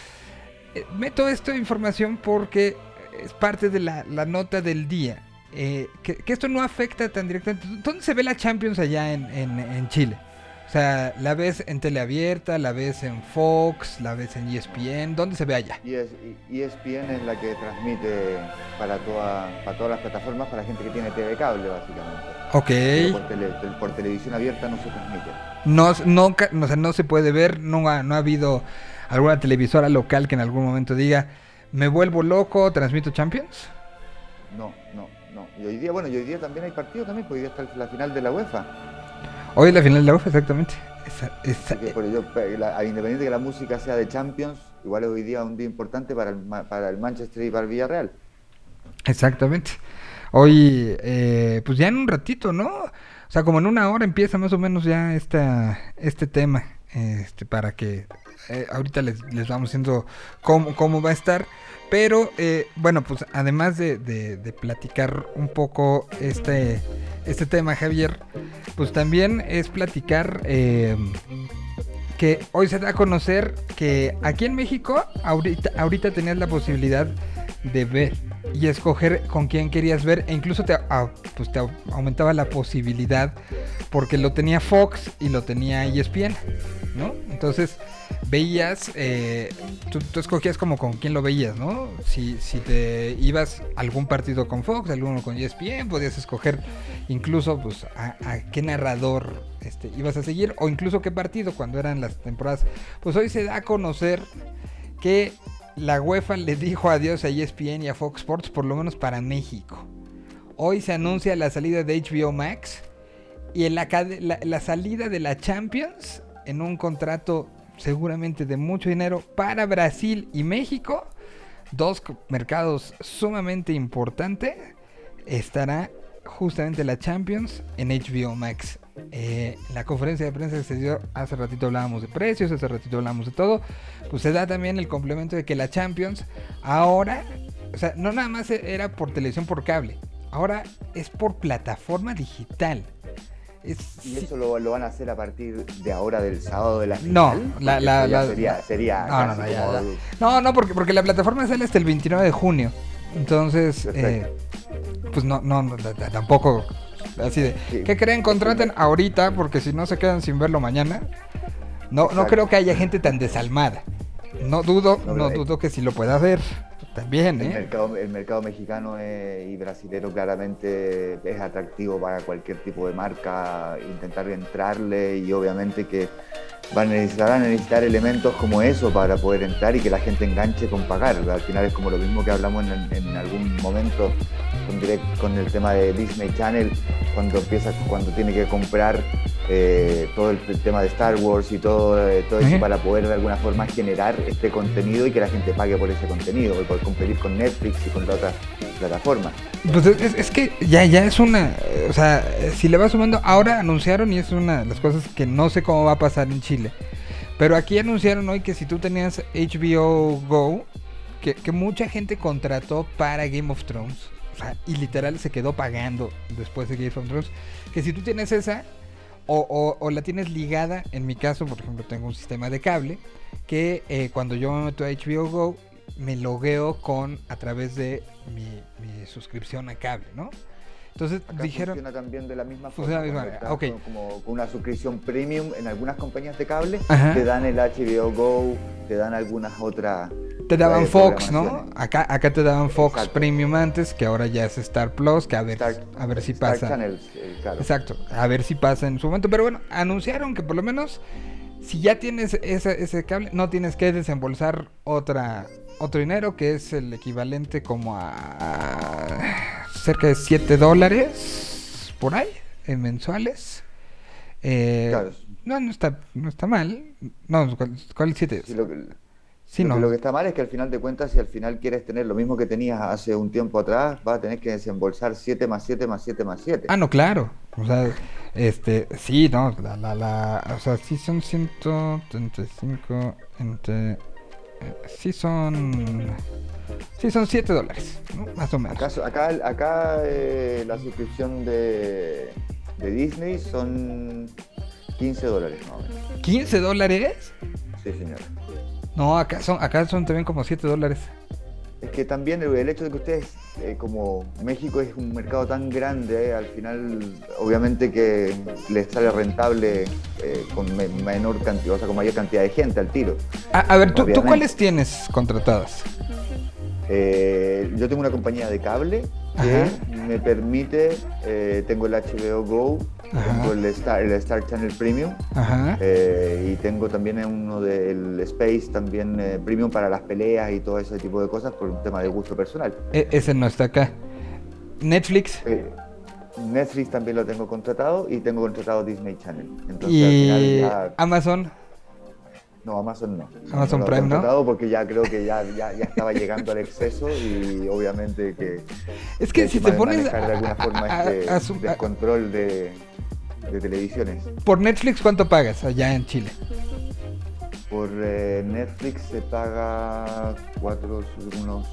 eh, meto esta información porque es parte de la, la nota del día. eh, que, que esto no afecta tan directamente. ¿Dónde se ve la Champions allá en, en- en Chile? O sea, la ves en teleabierta, la ves en Fox, la ves en ESPN. ¿Dónde se ve allá? Es- ESPN es la que transmite para, toda, para todas las plataformas, para gente que tiene TV cable, básicamente. Ok. Por, tele- tel- por televisión abierta no se transmite. No, no, o sea, no se puede ver, no ha, no ha habido alguna televisora local que en algún momento diga, me vuelvo loco, transmito Champions. No, no, no. Y hoy día, bueno, y hoy día también hay partido también, porque hoy día está la final de la UEFA. Hoy es la final de la UEFA, exactamente. Esa- esa- por ello, la- independiente de que la música sea de Champions, igual es hoy día un día importante para el, para el Manchester y para el Villarreal. exactamente. Hoy, eh, pues ya en un ratito, ¿no? O sea, como en una hora empieza más o menos ya esta, este tema, este, para que eh, ahorita les, les vamos diciendo cómo, cómo va a estar. Pero, eh, bueno, pues además de, de- platicar un poco este, este tema, Javier, pues también es platicar eh, que hoy se da a conocer que aquí en México ahorita, ahorita tenías la posibilidad de ver y escoger con quién querías ver e incluso te, au- pues te au- aumentaba la posibilidad porque lo tenía Fox y lo tenía ESPN, ¿no? Entonces veías, eh, tú, escogías como con quién lo veías, ¿no? Si, te ibas a algún partido con Fox, alguno con ESPN, podías escoger incluso pues a, qué narrador este, ibas a seguir o incluso qué partido cuando eran las temporadas. Pues hoy se da a conocer que la UEFA le dijo adiós a ESPN y a Fox Sports, por lo menos para México. Hoy se anuncia la salida de HBO Max y la salida de la Champions en un contrato seguramente de mucho dinero para Brasil y México, dos mercados sumamente importantes, estará justamente la Champions en HBO Max. Eh, la conferencia de prensa que se dio hace ratito hablábamos de precios, hace ratito hablábamos de todo. Pues se da también el complemento de que la Champions ahora, o sea, no nada más era por televisión por cable, ahora es por plataforma digital. Es- Y eso lo, lo van a hacer a partir de ahora del sábado de la No, final. la, porque la, ya la- sería, sería no, no, no, ya, como- ya. no, no, porque, porque la plataforma sale hasta el 29 de junio. Entonces, eh, pues no, no, no, tampoco así de, Sí. ¿qué creen? Contraten ahorita porque si no se quedan sin verlo mañana. No, no creo que haya gente tan desalmada. No dudo, No, no dudo que sí lo pueda hacer. También, El ¿eh? mercado, el mercado mexicano eh, y brasilero claramente es atractivo para cualquier tipo de marca, intentar entrarle y obviamente que van a necesitar, van a necesitar elementos como eso para poder entrar y que la gente enganche con pagar. Al final es como lo mismo que hablamos en, en algún momento con, direct- con el tema de Disney Channel, cuando empieza, cuando tiene que comprar eh, todo el, el tema de Star Wars y todo, eh, todo eso para poder de alguna forma generar este contenido y que la gente pague por ese contenido y por competir con Netflix y con la otra plataforma. Pues es, es que ya, ya es una, o sea, si le vas sumando, ahora anunciaron y es una de las cosas que no sé cómo va a pasar en Chile. Pero aquí anunciaron hoy que si tú tenías HBO Go, que, que mucha gente contrató para Game of Thrones, y literal se quedó pagando después de Game of Thrones, que si tú tienes esa, O, o- o la tienes ligada, en mi caso, por ejemplo, tengo un sistema de cable que eh, cuando yo me meto a HBO Go me logueo con a través de mi, mi suscripción a cable, ¿no? Entonces Acá dijeron, funciona también de la misma Funciona forma. de la misma manera, con- Como con una suscripción premium en algunas compañías de cable, Ajá. te dan el HBO Go, te dan algunas otras. te daban Fox, ¿no? Acá, acá te daban Fox Exacto. Premium antes, que ahora ya es Star Plus, que a ver, Star- a ver si Star pasa. Eh, claro. Exacto, a ver si pasa en su momento. Pero bueno, anunciaron que por lo menos si ya tienes ese, ese cable, no tienes que desembolsar otra otro dinero que es el equivalente como a cerca de 7 dólares por ahí, en mensuales. Eh, Claro. No, no está, no está mal. No, ¿cuál, cuál es 7? Sí, lo que- Sí, lo, no. que, lo que está mal es que al final de cuentas, si al final quieres tener lo mismo que tenías hace un tiempo atrás, vas a tener que desembolsar 7 más 7 más 7 más 7. Ah, no, claro. O sea, este, sí, no, la, la, la, o sea, sí son 135 entre, sí son, sí son 7 dólares, ¿no? más o menos. Acá, acá, acá eh, la suscripción de, de Disney son 15 dólares más o menos. ¿15 dólares? Sí, señor. No, acá son, acá son también como 7 dólares. Es que también el, hecho de que ustedes, eh, como México es un mercado tan grande, eh, al final obviamente que les sale rentable eh, con me- menor cantidad, o sea, con mayor cantidad de gente al tiro. A, a ver, ¿tú, ¿tú cuáles tienes contratadas? Yo tengo una compañía de cable que Ajá. me permite, eh, tengo el HBO Go, Ajá. tengo el Star, el Star Channel Premium Ajá. eh, y tengo también uno del Space también eh, Premium para las peleas y todo ese tipo de cosas por un tema de gusto personal. E- ese no está acá. Netflix Netflix también lo tengo contratado y tengo contratado Disney Channel. Entonces y al final ya... Amazon. No, Amazon no. Amazon he Prime, ¿no? porque ya creo que ya, ya, ya estaba llegando al exceso y obviamente que... Es que si te pones de alguna forma a- este a- descontrol de, de televisiones. por Netflix, ¿cuánto pagas allá en Chile? Por eh, Netflix se paga cuatro, unos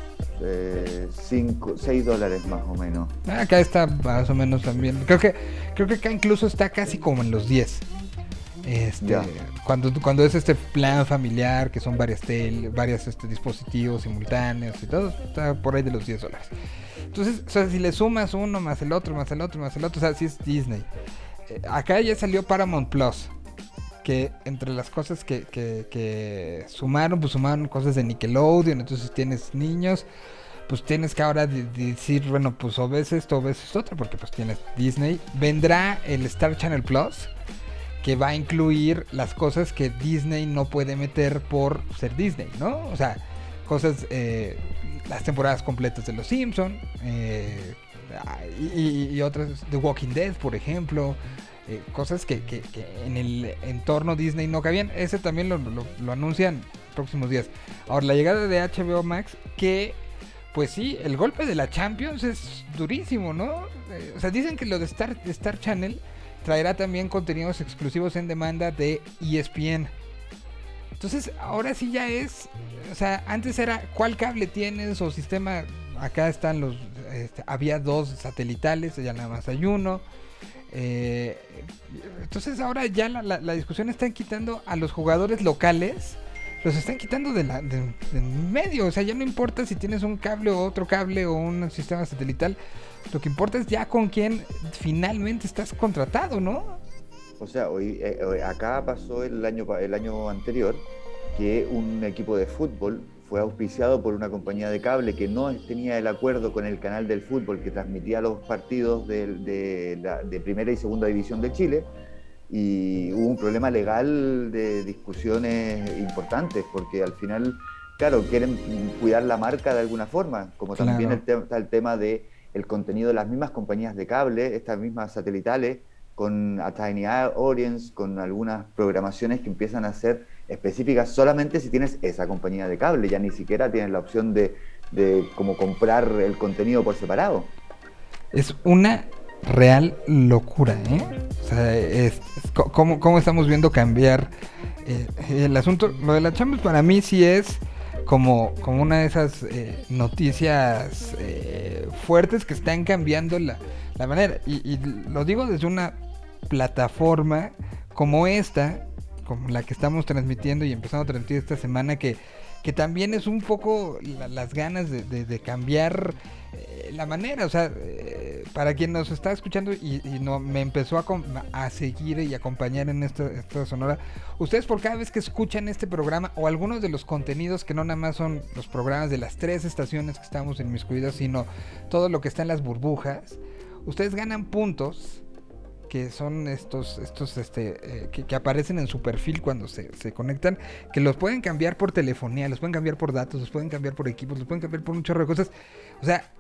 5, 6 dólares más o menos. Ah, Acá está más o menos también. Creo que creo que acá incluso está casi como en los 10. Este, Ya. cuando cuando es este plan familiar que son varias tel, varios este, dispositivos simultáneos y todo, está por ahí de los 10 dólares. Entonces, o sea, si le sumas uno más el otro, más el otro, más el otro, o sea, si es Disney. Eh, acá ya salió Paramount Plus. Que entre las cosas que, que, que sumaron, pues sumaron cosas de Nickelodeon. Entonces tienes niños, pues tienes que ahora de- de decir, bueno, pues o ves esto o ves esto otro, porque pues tienes Disney. Vendrá el Star Channel Plus, que va a incluir las cosas que Disney no puede meter por ser Disney, ¿no? O sea, cosas, eh, las temporadas completas de Los Simpson eh, y, otras, The Walking Dead, por ejemplo. eh, cosas que, en el entorno Disney no cabían. Ese también lo, lo- anuncian próximos días. Ahora, la llegada de HBO Max, que pues sí, el golpe de la Champions es durísimo, ¿no? O sea, dicen que lo de Star, de Star Channel traerá también contenidos exclusivos en demanda de ESPN. Entonces, ahora sí ya es, o sea, antes era cuál cable tienes o sistema, acá están los, este, había dos satelitales, ya nada más hay uno. Eh, entonces ahora ya la, la- discusión está quitando a los jugadores locales, los están quitando de la, de- de medio, o sea, ya no importa si tienes un cable o otro cable o un sistema satelital, lo que importa es ya con quién finalmente estás contratado, ¿no? O sea, hoy, eh, acá pasó el año, el año anterior que un equipo de fútbol fue auspiciado por una compañía de cable que no tenía el acuerdo con el canal del fútbol que transmitía los partidos del- de, la- de primera y segunda división de Chile y hubo un problema legal de discusiones importantes porque al final, claro, quieren cuidar la marca de alguna forma, como también Claro. el te- está el tema de el contenido de las mismas compañías de cable, estas mismas satelitales, con a Tiny Audience, con algunas programaciones que empiezan a ser específicas solamente si tienes esa compañía de cable, ya ni siquiera tienes la opción de, de como comprar el contenido por separado. Es una real locura, ¿eh? O sea, cómo, cómo estamos viendo cambiar eh, el asunto. Lo de la Champions para mí sí es como, como una de esas eh, noticias eh, fuertes que están cambiando la, la manera. Y, y lo digo desde una plataforma como esta, como la que estamos transmitiendo y empezando a transmitir esta semana, que, que también es un poco la- las ganas de- de cambiar eh, la manera, o sea, eh, para quien nos está escuchando y, no, me empezó a, a seguir y acompañar en esta, esta sonora, ustedes por cada vez que escuchan este programa o algunos de los contenidos que no nada más son los programas de las tres estaciones que estamos en mis cuidados, sino todo lo que está en las burbujas, ustedes ganan puntos que son estos, estos este, eh, que, que aparecen en su perfil cuando se, se conectan, que los pueden cambiar por telefonía, los pueden cambiar por datos, los pueden cambiar por equipos, los pueden cambiar por un chorro de cosas. O sea,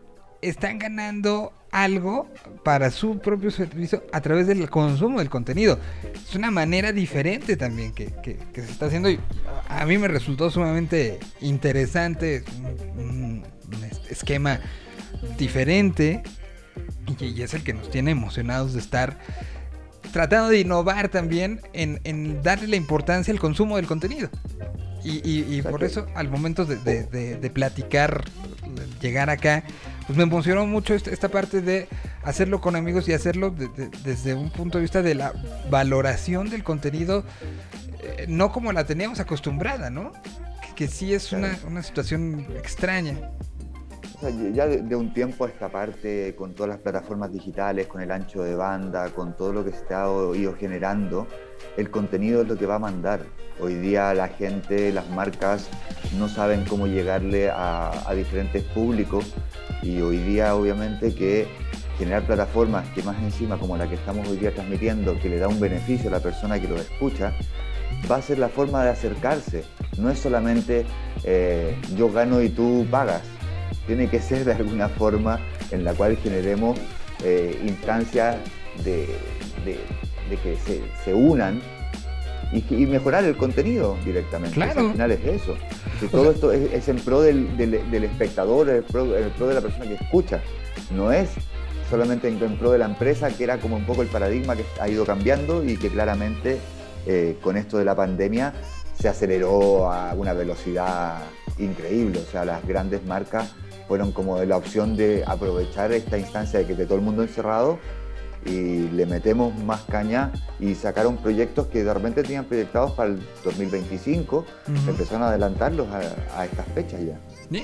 están ganando algo para su propio servicio a través del consumo del contenido. Es una manera diferente también que, que- que se está haciendo y a mí me resultó sumamente interesante, un, un- un es- esquema diferente y, y es el que nos tiene emocionados de estar tratando de innovar también en, en darle la importancia al consumo del contenido. Y, y- y sea por eso, al momento de, de- de- de platicar, llegar acá, pues me emocionó mucho esta, esta parte de hacerlo con amigos y hacerlo de- de- desde un punto de vista de la valoración del contenido, eh, no como la teníamos acostumbrada, ¿no? Que, que sí es una, una situación extraña. Ya de, un tiempo a esta parte, con todas las plataformas digitales, con el ancho de banda, con todo lo que se ha ido generando, el contenido es lo que va a mandar. Hoy día la gente, las marcas no saben cómo llegarle a, a diferentes públicos y hoy día obviamente que generar plataformas que más encima como la que estamos hoy día transmitiendo, que le da un beneficio a la persona que lo escucha, va a ser la forma de acercarse. No es solamente eh, yo gano y tú pagas. Tiene que ser de alguna forma en la cual generemos eh, instancias de, de- de que se, se unan y, que- y mejorar el contenido directamente. Claro. Al final es eso. Todo esto es, es en pro del, del- del espectador, en pro, en pro de la persona que escucha. No es solamente en, en pro de la empresa, que era como un poco el paradigma que ha ido cambiando y que claramente eh, con esto de la pandemia se aceleró a una velocidad increíble. O sea, las grandes marcas fueron como de la opción de aprovechar esta instancia de que esté todo el mundo encerrado y le metemos más caña y sacaron proyectos que de repente tenían proyectados para el 2025, Ujú. empezaron a adelantarlos a, a estas fechas ya.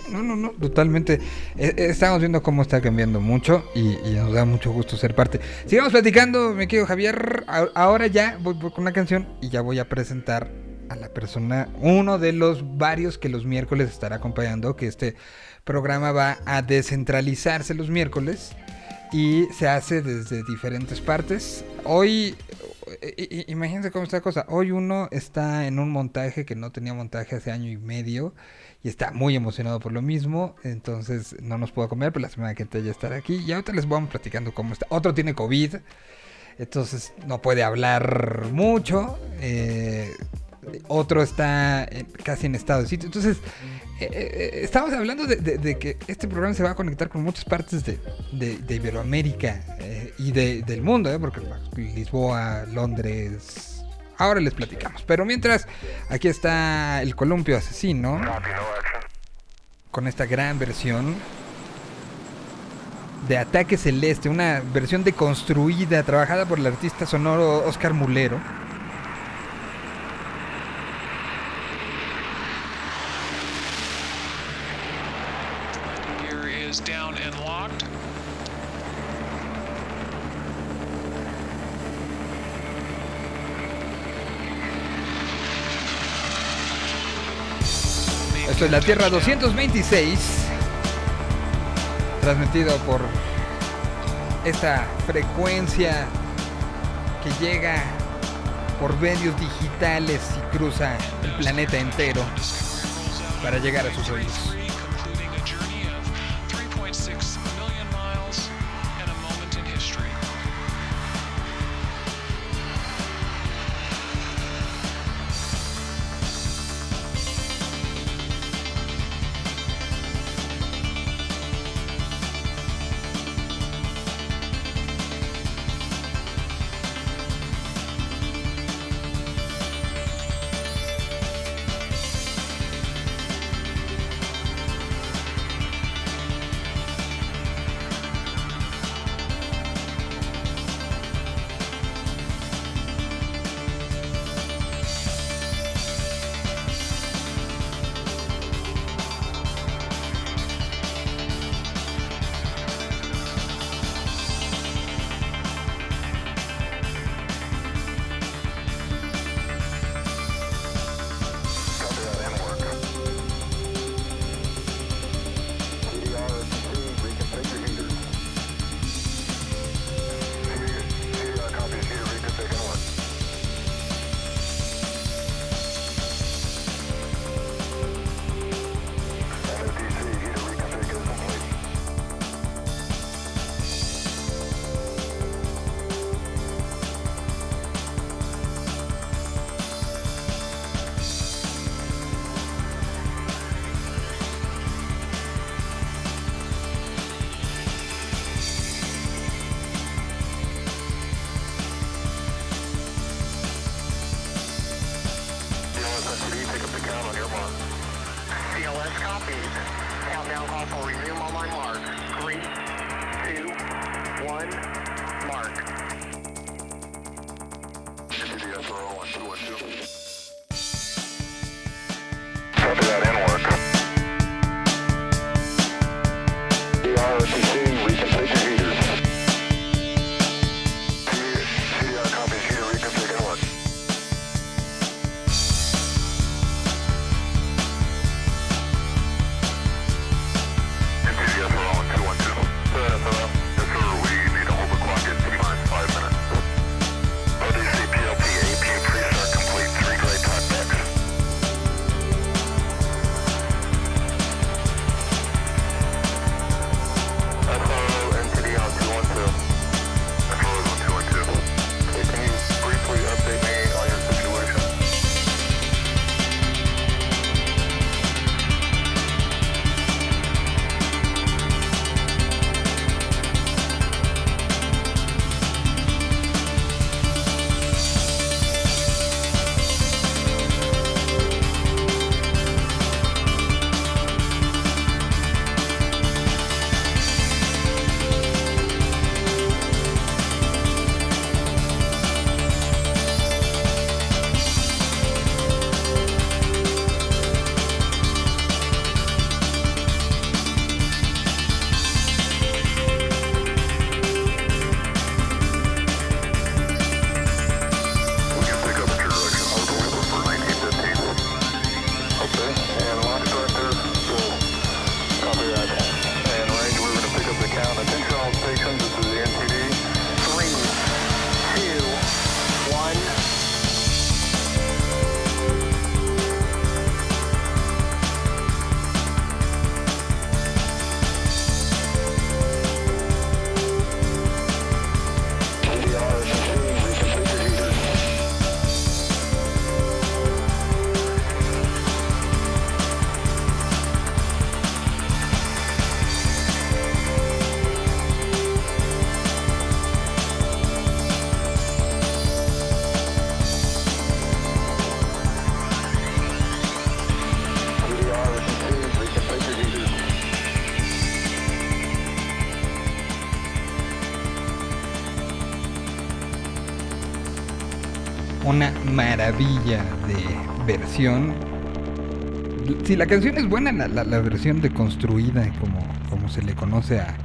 No, no, no, totalmente. Eh, eh, estamos viendo cómo está cambiando mucho y, y nos da mucho gusto ser parte. Sigamos platicando, me querido Javier. Ahora ya voy, voy con una canción y ya voy a presentar a la persona, uno de los varios que los miércoles estará acompañando, que este programa va a descentralizarse los miércoles y se hace desde diferentes partes. Hoy, imagínense cómo está la cosa. Hoy uno está en un montaje que no tenía montaje hace año y medio y está muy emocionado por lo mismo. Entonces no nos puedo comer, pero la semana que entra ya estará aquí. Y ahorita les vamos platicando cómo está. Otro tiene COVID, entonces no puede hablar mucho. eh, otro está casi en estado de sitio. Entonces, eh, eh, estamos hablando de, que este programa se va a conectar con muchas partes de, de- Iberoamérica eh, y de- del mundo, ¿eh? porque pues, Lisboa, Londres. Ahora les platicamos. Pero mientras, aquí está el columpio asesino. Con esta gran versión de Ataque Celeste, una versión deconstruida, trabajada por el artista sonoro Oscar Mulero. Esto es la Tierra 226, transmitido por esta frecuencia que llega por medios digitales y cruza el planeta entero para llegar a sus oídos. Maravilla de versión. Si la canción es buena, la, la- la versión deconstruida, como, como se le conoce a,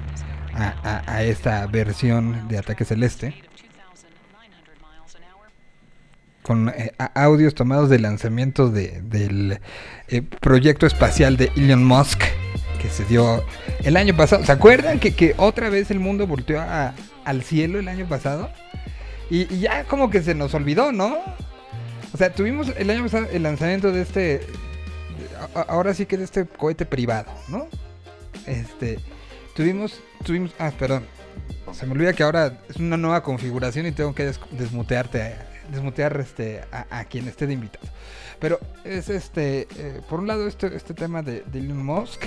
a- esta versión de Ataque Celeste, con eh, audios tomados de lanzamiento de- del eh, proyecto espacial de Elon Musk, que se dio el año pasado. ¿Se acuerdan que, que otra vez el mundo volteó al cielo el año pasado? Y ya como que se nos olvidó, ¿no? O sea, tuvimos el año pasado el lanzamiento de este. Ahora sí que de este cohete privado, ¿no? Este. Tuvimos. Tuvimos. Ah, perdón. Se me olvida que ahora es una nueva configuración y tengo que des- desmutearte. Desmutear este, a, a quien esté de invitado. Pero es este. eh, por un lado, este, este tema de, de Elon Musk.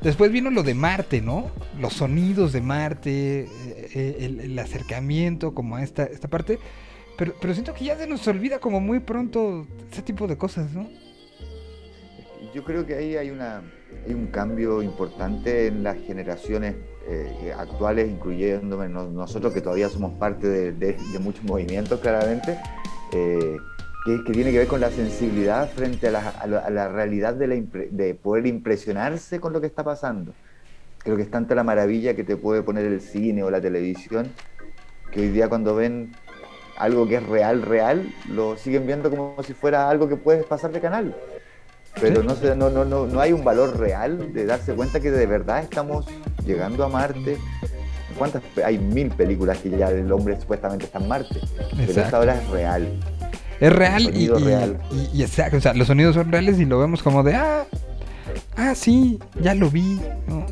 Después vino lo de Marte, ¿no? Los sonidos de Marte, eh, eh, el, el acercamiento como a esta, esta parte. Pero, pero siento que ya se nos olvida como muy pronto ese tipo de cosas, ¿no? Yo creo que ahí hay, una, hay un cambio importante en las generaciones eh, actuales, incluyéndome no- nosotros que todavía somos parte de, de- de muchos movimientos, claramente, eh, que, que tiene que ver con la sensibilidad frente a la, a la- a la realidad de, la impre- de poder impresionarse con lo que está pasando. Creo que es tanta la maravilla que te puede poner el cine o la televisión, que hoy día cuando ven algo que es real, real, lo siguen viendo como si fuera algo que puedes pasar de canal. Pero no, se- no, no, no, no hay un valor real de darse cuenta que de verdad estamos llegando a Marte. ¿Cuántas? Hay mil películas que ya el hombre supuestamente está en Marte. Pero esta ahora es real. Es real y, sonido y- real. y- y exacto, o sea, los sonidos son reales y lo vemos como de, ah, ah, sí, ya lo vi. ¿no?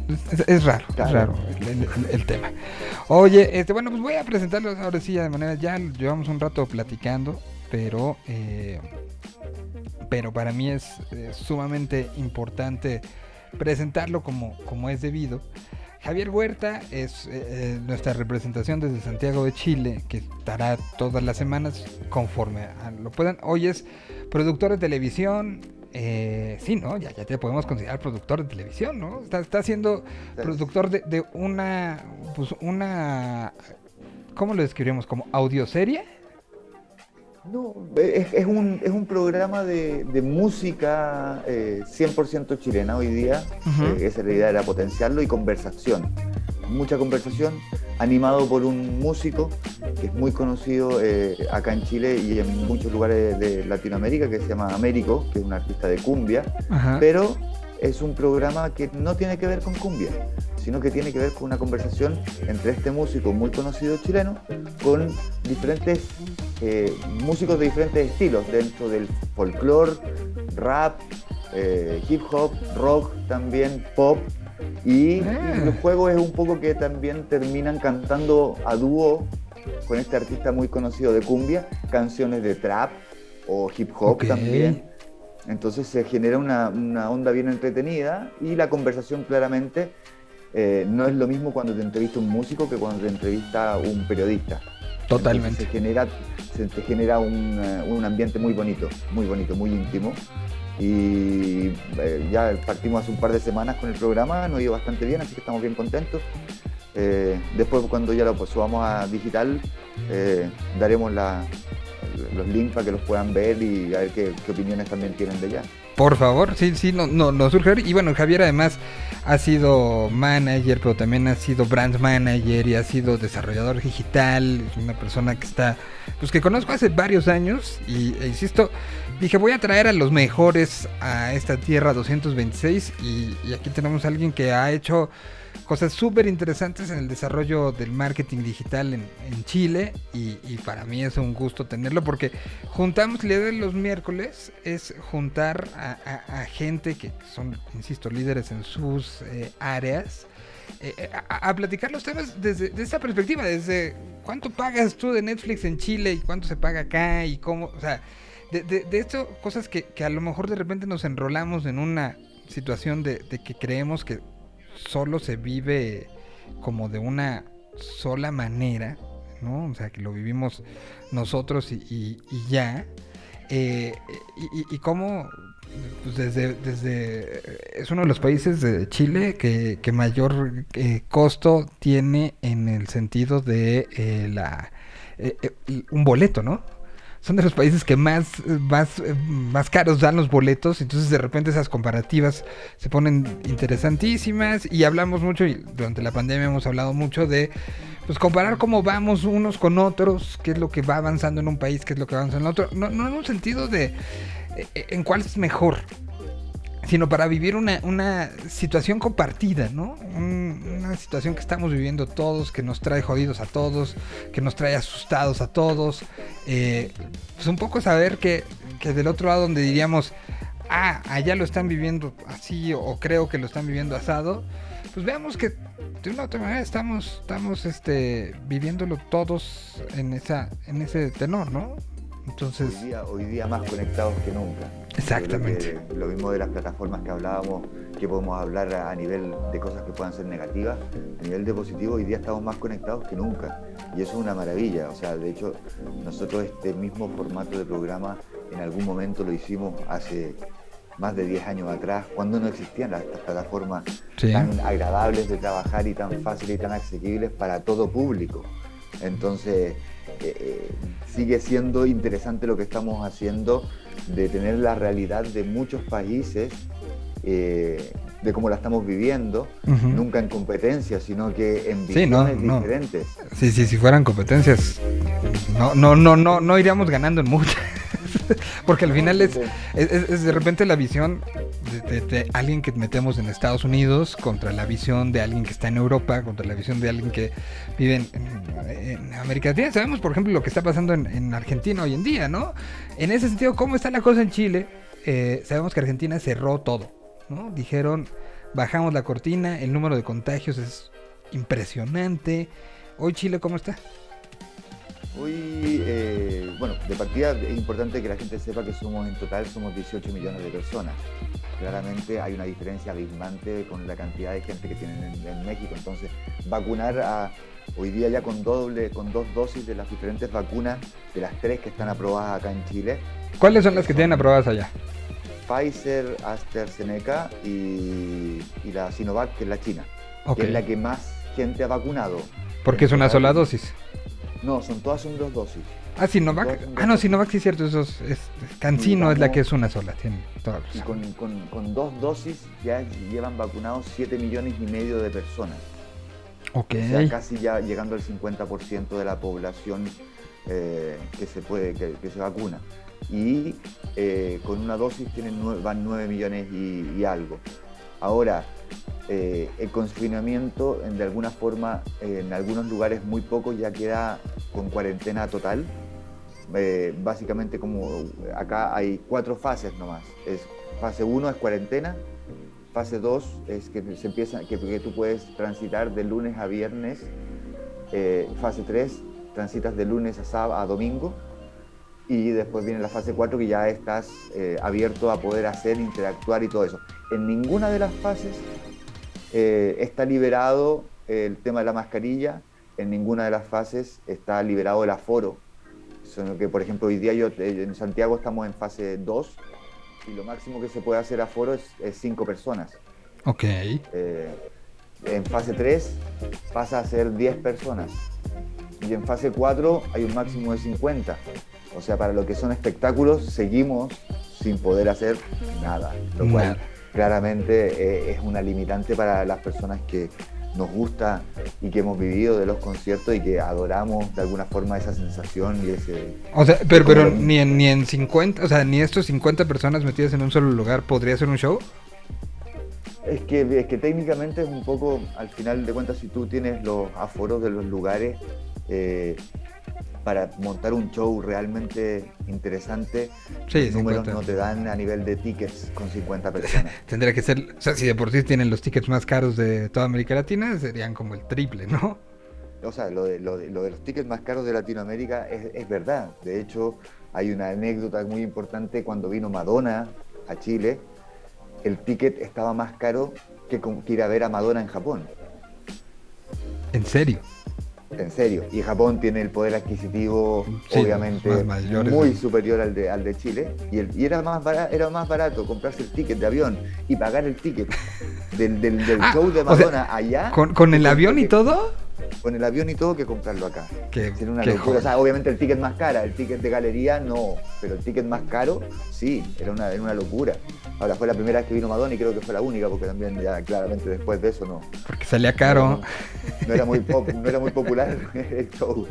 Es, raro, es raro el, el- el- el tema. Oye, este, bueno, pues voy a presentarlos ahora sí, ya de manera, ya llevamos un rato platicando, pero, eh, pero para mí es eh, sumamente importante presentarlo como, como es debido. Javier Huerta es eh, eh, nuestra representación desde Santiago de Chile, que estará todas las semanas conforme a lo puedan. Hoy es productor de televisión, eh, sí, ¿no? Ya, ya te podemos considerar productor de televisión, ¿no? Está, está siendo productor de, de una, pues una, ¿cómo lo describiríamos? ¿Como audioserie? No, es, es un, es un programa de, de música eh, 100% chilena hoy día. Ujú. Eh, esa idea era potenciarlo y conversación. Mucha conversación, animado por un músico que es muy conocido eh, acá en Chile y en muchos lugares de Latinoamérica, que se llama Américo, que es un artista de cumbia. Ajá. Pero es un programa que no tiene que ver con cumbia, sino que tiene que ver con una conversación entre este músico muy conocido chileno con diferentes eh, músicos de diferentes estilos, dentro del folclore, rap, eh, hip hop, rock también, pop. Y Ah. el juego es un poco que también terminan cantando a dúo con este artista muy conocido de cumbia, canciones de trap o hip hop también. Entonces se genera una, una onda bien entretenida y la conversación claramente eh, no es lo mismo cuando te entrevista un músico que cuando te entrevista un periodista. Totalmente. Entonces se genera, se te genera un, eh, un ambiente muy bonito, muy bonito, muy íntimo. Y eh, ya partimos hace un par de semanas con el programa, nos ha ido bastante bien, así que estamos bien contentos. Eh, después cuando ya lo pues, subamos a digital, eh, daremos la- los links para que los puedan ver y a ver qué, qué opiniones también tienen de allá. Por favor, sí, sí, no, no, nos surge. Y bueno, Javier además ha sido manager, pero también ha sido brand manager y ha sido desarrollador digital. Es una persona que está, pues que conozco hace varios años. Y e insisto, dije, voy a traer a los mejores a esta tierra 226. Y, y aquí tenemos a alguien que ha hecho cosas súper interesantes en el desarrollo del marketing digital en, Chile y, para mí es un gusto tenerlo porque juntamos de los miércoles es juntar a, gente que son, insisto, líderes en sus eh, áreas eh, eh, a, platicar los temas desde, desde esa perspectiva, desde cuánto pagas tú de Netflix en Chile y cuánto se paga acá y cómo, o sea, de, de, de esto, cosas que, que a lo mejor de repente nos enrolamos en una situación de, de que creemos que solo se vive como de una sola manera, ¿no? O sea, que lo vivimos nosotros y, y- ya. Eh, y, y- cómo pues, desde, desde es uno de los países de Chile que, que mayor eh, costo tiene en el sentido de eh, la eh, eh, un boleto, ¿no? Son de los países que más, más, más caros dan los boletos, entonces de repente esas comparativas se ponen interesantísimas y hablamos mucho, y durante la pandemia hemos hablado mucho de pues comparar cómo vamos unos con otros, qué es lo que va avanzando en un país, qué es lo que avanza en el otro, no, no en un sentido de eh, en cuál es mejor, sino para vivir una, una situación compartida, ¿no? Un- una situación que estamos viviendo todos, que nos trae jodidos a todos, que nos trae asustados a todos. eh, pues un poco saber que, que del otro lado donde diríamos, ah, allá lo están viviendo así o, creo que lo están viviendo asado, pues veamos que de una u otra manera estamos, estamos este, viviéndolo todos en, esa, en ese tenor, ¿no? Entonces... Hoy día, hoy día más conectados que nunca. Exactamente. Que lo mismo de las plataformas que hablábamos, que podemos hablar a nivel de cosas que puedan ser negativas, a nivel de positivo, hoy día estamos más conectados que nunca. Y eso es una maravilla. O sea, de hecho, nosotros este mismo formato de programa en algún momento lo hicimos hace más de 10 años atrás, cuando no existían las, plataformas Sí. tan agradables de trabajar y tan fáciles y tan asequibles para todo público. Entonces, eh, eh, sigue siendo interesante lo que estamos haciendo de tener la realidad de muchos países, eh, de cómo la estamos viviendo, nunca en competencia, sino que en Sí, no, visiones no. diferentes. Sí, sí, si fueran competencias, no, no, no, no, no iríamos ganando en muchas. Porque al final es, de repente la visión de, alguien que metemos en Estados Unidos contra la visión de alguien que está en Europa, contra la visión de alguien que vive en América Latina. Sabemos, por ejemplo, lo que está pasando en, en Argentina hoy en día, ¿no? En ese sentido, ¿cómo está la cosa en Chile? Eh, sabemos que Argentina cerró todo, ¿no? Dijeron, bajamos la cortina, el número de contagios es impresionante. Hoy Chile, ¿cómo está? Hoy, eh, bueno, de partida es importante que la gente sepa que somos en total somos 18 millones de personas. Claramente hay una diferencia abismante con la cantidad de gente que tienen en, en México. Entonces, vacunar a, hoy día ya con doble, con dos dosis de las diferentes vacunas, de las tres que están aprobadas acá en Chile, ¿Cuáles son las que tienen aprobadas allá? Pfizer, AstraZeneca y, y la Sinovac, que es la China, que es la que más gente ha vacunado. Porque es una sola dosis. No, son todas son dos dosis. Ah, Sinovac. Todas Ah, no. Sinovac sí es cierto. Eso es, es- Cancino es la que es una sola. Tiene toda la Y razón. con, con- con dos dosis ya llevan vacunados 7 millones y medio de personas. Ok. O sea, casi ya llegando al 50% de la población eh, que se puede, que, que se vacuna. Y eh, con una dosis tienen van 9 millones y, y algo. Ahora, eh, el confinamiento en- de alguna forma en algunos lugares muy pocos ya queda con cuarentena total. Eh, básicamente como acá hay cuatro fases nomás. Es, fase 1 es cuarentena, fase 2 es que se empieza, que, que tú puedes transitar de lunes a viernes. Eh, fase 3 transitas de lunes a, sábado, a domingo. Y después viene la fase 4 que ya estás abierto a poder hacer, interactuar y todo eso. En ninguna de las fases eh, está liberado el tema de la mascarilla, en ninguna de las fases está liberado el aforo. Sino que, por ejemplo, hoy día yo eh, en Santiago estamos en fase 2 y lo máximo que se puede hacer aforo es 5 personas. Ok. Eh, en fase 3 pasa a ser 10 personas. Y en fase 4 hay un máximo de 50. O sea, para lo que son espectáculos, seguimos sin poder hacer nada. Lo cual Nada. Claramente eh, es una limitante para las personas que nos gusta y que hemos vivido de los conciertos y que adoramos de alguna forma esa sensación y ese... O sea, pero, pero ni en, ni en 50, o sea, ni estos 50 personas metidas en un solo lugar podría ser un show. Es que, es que técnicamente es un poco, al final de cuentas, si tú tienes los aforos de los lugares eh, para montar un show realmente interesante, Sí, los números 50. no te dan a nivel de tickets con 50 personas. Tendría que ser, o sea, si de por sí tienen los tickets más caros de toda América Latina, serían como el triple, ¿no? O sea, lo de, lo de- lo de los tickets más caros de Latinoamérica es, es verdad. De hecho, hay una anécdota muy importante cuando vino Madonna a Chile. El ticket estaba más caro que ir a ver a Madonna en Japón. En serio. En serio. Y Japón tiene el poder adquisitivo, Sí, obviamente, muy superior al de, al de Chile. Y, el- y era, más barato, era más barato comprarse el ticket de avión y pagar el ticket del, del- del Ah, show de o sea, Madonna allá. ¿Con, con el que- avión y todo? Con el avión y todo que comprarlo acá. Qué, una qué locura. O sea, obviamente el ticket más cara, el ticket de galería no, pero el ticket más caro sí, era una, era una locura. Ahora fue la primera vez que vino Madonna y creo que fue la única porque también ya claramente después de eso no, Porque salía caro. no, no era, muy pop- no era muy popular el show.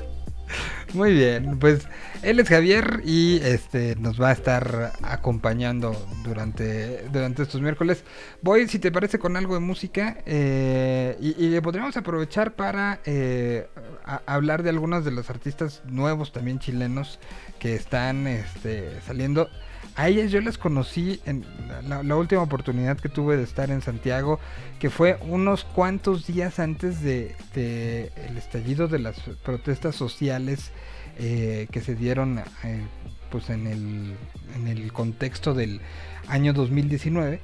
Muy bien, pues él es Javier y este nos va a estar acompañando durante, durante estos miércoles. Voy, si te parece, con algo de música eh, y, y podríamos aprovechar para eh, a- hablar de algunos de los artistas nuevos también chilenos que están este, saliendo. A ellas yo las conocí en la, última oportunidad que tuve de estar en Santiago, que fue unos cuantos días antes de, de el estallido de las protestas sociales eh, que se dieron eh, pues en el, en el contexto del año 2019.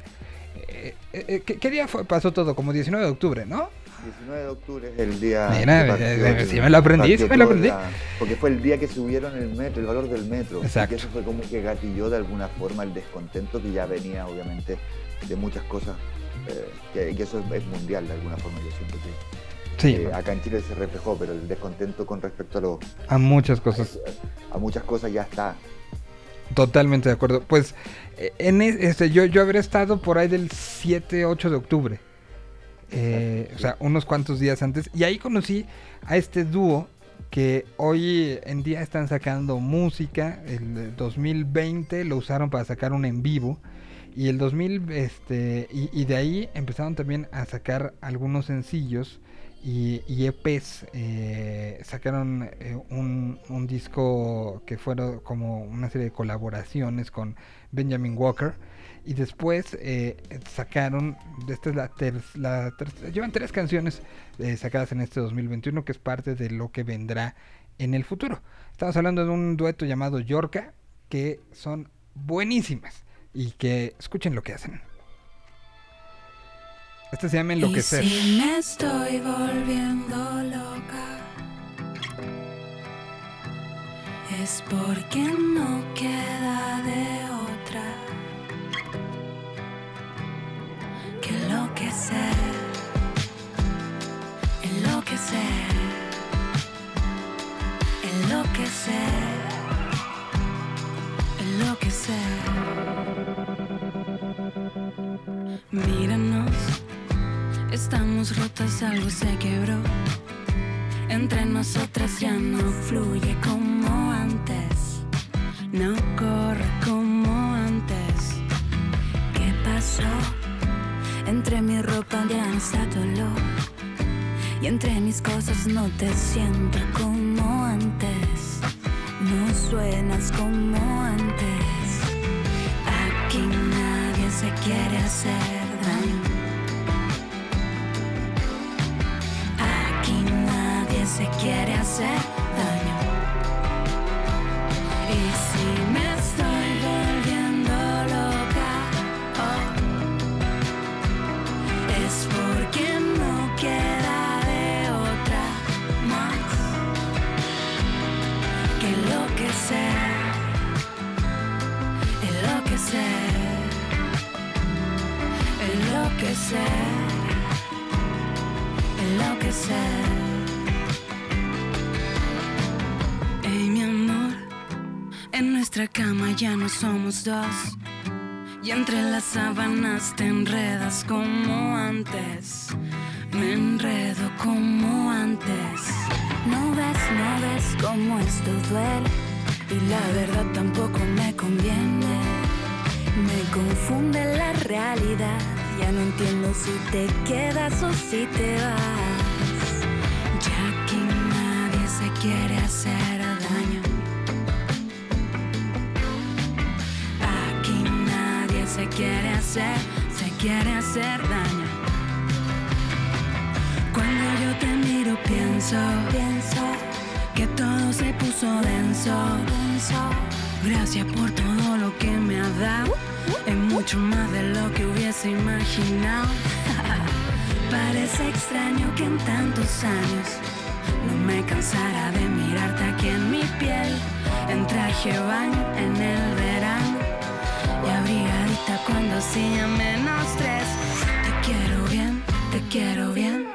Eh, eh, ¿qué, qué día fue, pasó todo? Como 19 de octubre, ¿no? 19 de octubre es el día. Mira, sí me lo aprendí, sí me lo aprendí. la- porque fue el día que subieron el metro, el valor del metro. y Exacto. que eso fue como que gatilló de alguna forma el descontento que ya venía, obviamente, de muchas cosas. eh, que, que eso es, mundial de alguna forma, yo siento que. Sí. eh, acá en Chile se reflejó, pero el descontento con respecto a, lo- A muchas cosas. a muchas cosas ya está. Totalmente de acuerdo. Pues eh, en este, yo, yo habré estado por ahí del 7, 8 de octubre. Eh, o sea, unos cuantos días antes. Y ahí conocí a este dúo que hoy en día están sacando música. El 2020 lo usaron para sacar un en vivo. Y el 2000, este, y de ahí empezaron también a sacar algunos sencillos y, y EPs. eh, sacaron eh, un, un disco que fueron como una serie de colaboraciones con Benjamin Walker. Y después eh, sacaron, esta es la, ter- la ter- llevan tres canciones eh, sacadas en este 2021 que es parte de lo que vendrá en el futuro. Estamos hablando de un dueto llamado Yorka que son buenísimas y que escuchen lo que hacen. Este se llama Enloquecer. Y si me estoy volviendo loca, es porque no queda de otra. que enloquecer, enloquecer, enloquecer, enloquecer. Míranos, estamos rotas, algo se quebró. Entre nosotras ya no fluye como antes, no corre como antes. ¿Qué pasó? Entre mi ropa tu olor. Y entre mis cosas no te siento como antes. No suenas como antes. Aquí nadie se quiere hacer daño. Aquí nadie se quiere hacer daño. Y entre las sábanas te enredas como antes. Me enredo como antes. No ves, no ves cómo esto duele. Y la verdad tampoco me conviene. Me confunde la realidad. Ya no entiendo si te quedas o si te vas. Ya aquí nadie se quiere hacer se quiere hacer daño. Cuando yo te miro pienso, pienso que todo se puso denso, denso. Gracias por todo lo que me ha dado, es mucho más de lo que hubiese imaginado. Parece extraño que en tantos años no me cansara de mirarte aquí en mi piel, en traje baño en el verano cuando hacía menos tres. Te quiero bien, te quiero bien.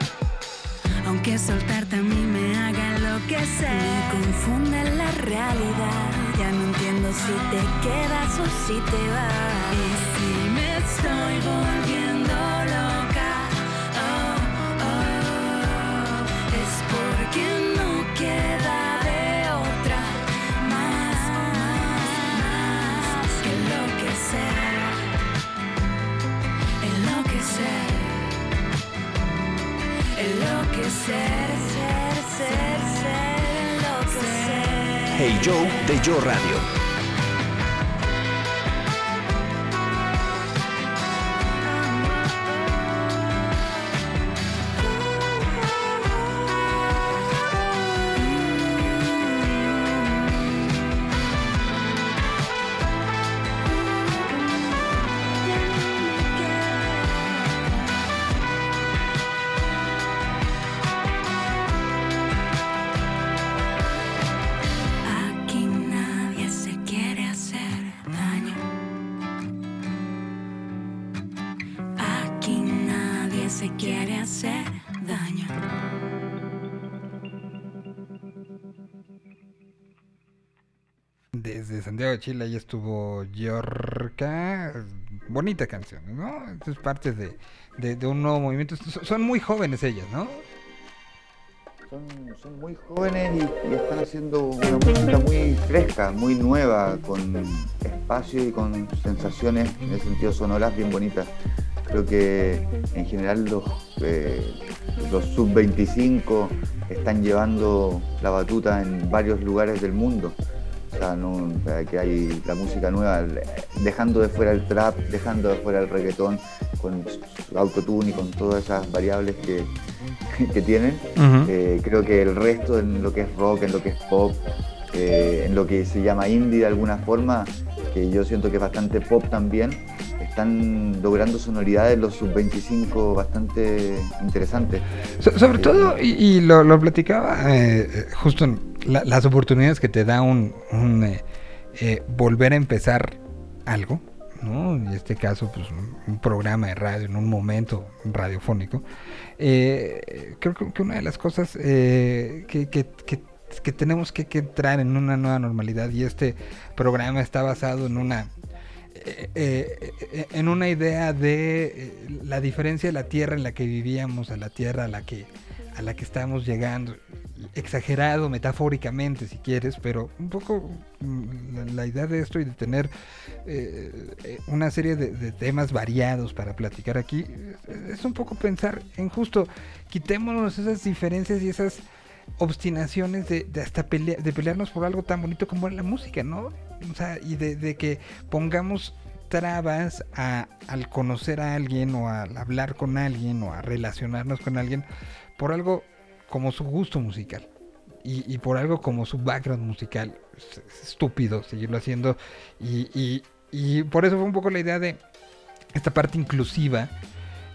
Aunque soltarte a mí me haga enloquecer. Me confunde la realidad. Ya no entiendo si te quedas o si te vas. Y si me estoy volviendo loca, oh, oh, es porque no queda Enloquecer, ser, ser, ser, enloquecer. Hey Joe de Yo Radio. Santiago de Chile ahí estuvo Yorka. Bonita canción, ¿no? Esto es parte de, de- un nuevo movimiento. Son- muy jóvenes ellas, ¿no? Son, muy jóvenes y, están haciendo una música muy fresca, muy nueva, con espacio y con sensaciones en el sentido sonoras bien bonitas. Creo que en general los, eh, los sub-25 están llevando la batuta en varios lugares del mundo. O sea, no, que hay la música nueva, dejando de fuera el trap, dejando de fuera el reggaetón, con autotune y con todas esas variables que, que tienen. Eh, creo que el resto, en lo que es rock, en lo que es pop, eh, en lo que se llama indie de alguna forma, que yo siento que es bastante pop también, están logrando sonoridades los sub-25 bastante interesantes. So- sobre todo, y, y lo, lo platicaba eh, eh, justo en la- las oportunidades que te da un, un, eh, eh, volver a empezar algo, ¿no? En este caso, pues un, un programa de radio, en un momento radiofónico. Eh, creo que, una de las cosas eh, que, que- que que tenemos que, que entrar en una nueva normalidad y este programa está basado en una eh, eh, en una idea de eh, la diferencia de la tierra en la que vivíamos a la tierra a la que a la que estamos llegando exagerado metafóricamente si quieres pero un poco mm, la, idea de esto y de tener una serie de, temas variados para platicar aquí es, es un poco pensar en justo quitémonos esas diferencias y esas obstinaciones de, de hasta pelea- de pelearnos por algo tan bonito como la música, ¿no? O sea, y de, de que pongamos trabas a- al conocer a alguien o al hablar con alguien o a relacionarnos con alguien por algo como su gusto musical y, por algo como su background musical. Es, es estúpido seguirlo haciendo y- y por eso fue un poco la idea de esta parte inclusiva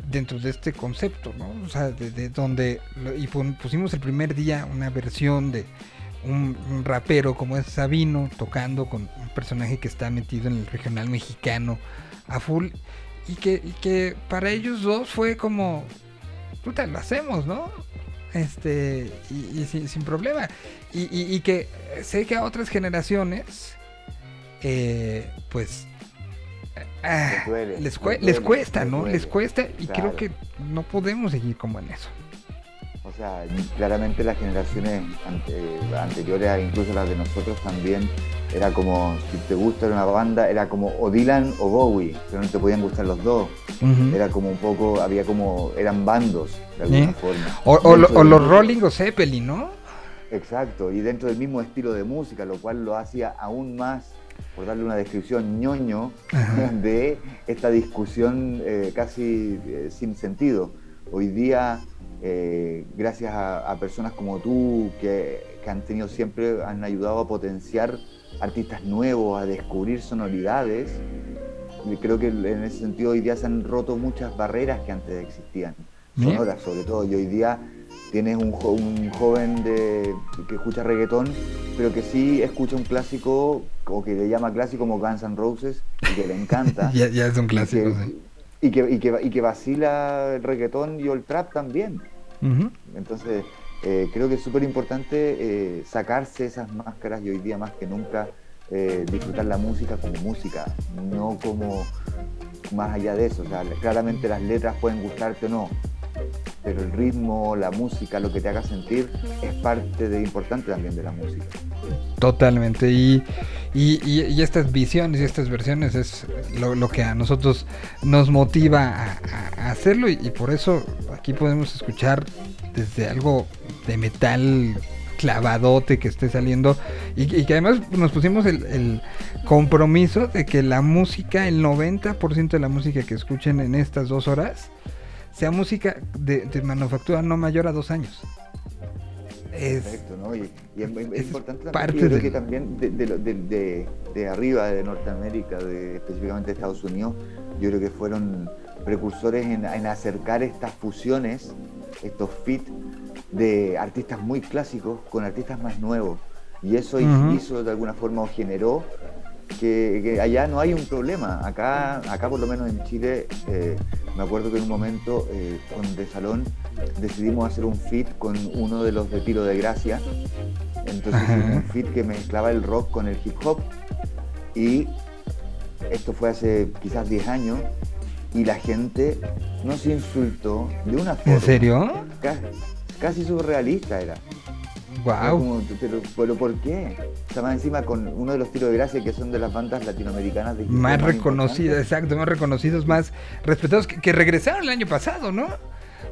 dentro de este concepto, ¿no? O sea, de, de donde y pusimos el primer día una versión de un, rapero como es Sabino tocando con un personaje que está metido en el regional mexicano a full y que, para ellos dos fue como, puta, lo hacemos, ¿no? Este, y, sin, sin problema. Y, y- y que sé que a otras generaciones, eh, pues, ah, Les duele, les, cuesta, ¿no? duele. Les cuesta y creo que no podemos seguir como en eso. O sea, claramente las generaciones ante- anteriores, incluso las de nosotros también, era como, si te gusta una banda, era como o Dylan o Bowie, pero no te podían gustar los dos. Era como un poco, había como, eran bandos, de alguna ¿Eh? forma. O, o lo- Dentro o del los mismo- Rolling o Zeppelin, ¿no? Exacto, y dentro del mismo estilo de música, lo cual lo hacía aún más, por darle una descripción ñoño, Ajá. de esta discusión eh, casi eh, sin sentido. Hoy día, eh, gracias a, a personas como tú, que, que han tenido siempre, han ayudado a potenciar artistas nuevos, a descubrir sonoridades, y creo que en ese sentido hoy día se han roto muchas barreras que antes existían, sonoras sobre todo, y hoy día tienes un, jo- un joven de, que escucha reggaetón, pero que sí escucha un clásico, o que le llama clásico como Guns N' Roses, y que le encanta. Ya, ya es un y clásico, que- sí. Y que, y, que, y que vacila el reggaetón y el trap también. Entonces, eh, creo que es súper importante eh, sacarse esas máscaras y hoy día más que nunca eh, disfrutar la música como música, no como más allá de eso. O sea, claramente las letras pueden gustarte o no, pero el ritmo, la música, lo que te haga sentir es parte de importante también de la música. Totalmente. Y, y, y- estas visiones y estas versiones es lo, que a nosotros nos motiva a, hacerlo. Y, por eso aquí podemos escuchar desde algo de metal clavadote que esté saliendo. Y, que además nos pusimos el compromiso de que la música, el 90% de la música que escuchen en estas dos horas, sea música de, de manufactura no mayor a dos años. Es, Perfecto, ¿no? Y, y es, importante también, parte yo creo del- que también de, de, de- de- de arriba, de Norteamérica, de, específicamente de Estados Unidos, yo creo que fueron precursores en, en acercar estas fusiones, estos fit de artistas muy clásicos con artistas más nuevos. Y eso hizo de alguna forma o generó que, que allá no hay un problema. Acá, acá por lo menos en Chile, eh, me acuerdo que en un momento eh, con De Salón decidimos hacer un fit con uno de los de Tiro de Gracia. Entonces un fit que mezclaba el rock con el hip hop. Y esto fue hace quizás 10 años. Y la gente nos insultó de una forma. ¿En serio? ca- Casi surrealista era. Wow. como, pero, pero ¿por qué? O sea, más encima con uno de los tiros de gracia que son de las bandas latinoamericanas de Más reconocidos, exacto, más reconocidos, más respetados, que, que regresaron el año pasado, ¿no?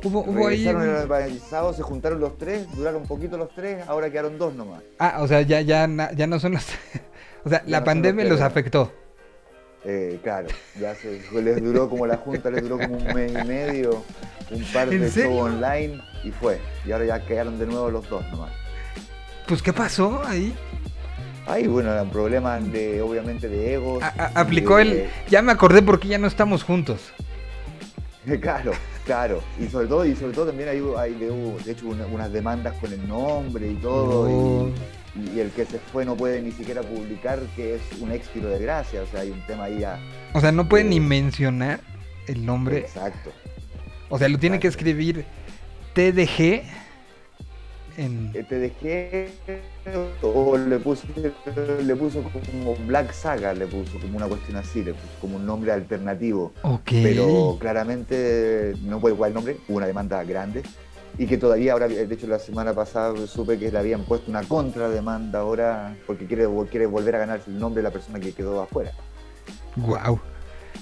Hubo, hubo ahí... Regresaron el, sábado, se juntaron los tres, duraron un poquito los tres, ahora quedaron dos nomás. Ah, o sea, ya, ya, ya no son los... o sea, Ya la no pandemia los los afectó. Eh, claro, ya se, les duró como la junta, les duró como un mes y medio, un par ¿En de shows online y fue. Y ahora ya quedaron de nuevo los dos nomás. Pues, ¿qué pasó ahí? Ahí, bueno, eran problemas de, obviamente, de egos. A- aplicó de- el... Ya me acordé porque ya no estamos juntos. Claro, claro. Y sobre todo, y sobre todo también hay, hay de, hecho una- unas demandas con el nombre y todo. Oh. Y, y el que se fue no puede ni siquiera publicar que es un ex tiro de gracia. O sea, hay un tema ahí a. O sea, no pueden Eh, ni mencionar el nombre. Exacto. O sea, lo tiene que escribir TDG en... Eh, Te dejé o le puso, le puso como Black Saga, le puso como una cuestión así, le puso como un nombre alternativo. Ok. Pero claramente no fue igual el nombre, hubo una demanda grande y que todavía ahora, de hecho la semana pasada supe que le habían puesto una contrademanda ahora porque quiere, quiere volver a ganarse el nombre de la persona que quedó afuera. Wow.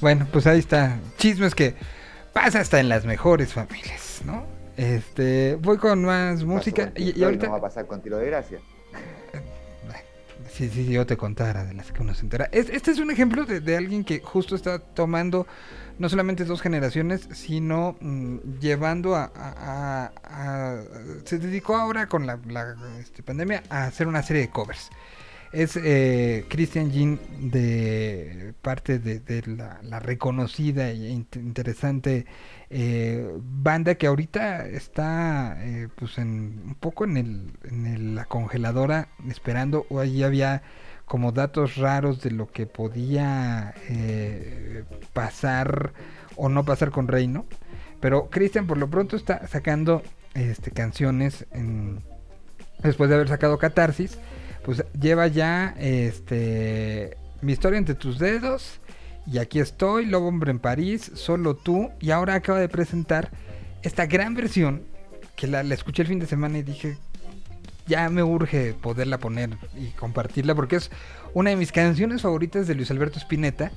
Bueno, pues ahí está. Chismes que pasa hasta en las mejores familias, ¿no? Este, voy con más música y, ahorita no va a pasar con tiro de gracia. Sí, sí, sí, yo te contara de las que uno se entera. Es- este es un ejemplo de, de alguien que justo está tomando no solamente dos generaciones, sino mm, llevando a, a- a- a- Se dedicó ahora con la, la, este, pandemia a hacer una serie de covers. Es eh, Christian Jean de parte de, de la, la reconocida e int- interesante eh, banda que ahorita está eh, pues en, un poco en, el, en la congeladora esperando o allí había como datos raros de lo que podía eh, pasar o no pasar con Reino pero Christian por lo pronto está sacando este canciones después de haber sacado Catarsis pues lleva ya este mi historia entre tus dedos y aquí estoy, Lobo Hombre en París, solo tú y ahora acaba de presentar esta gran versión que la, escuché el fin de semana y dije ya me urge poderla poner y compartirla porque es una de mis canciones favoritas de Luis Alberto Spinetta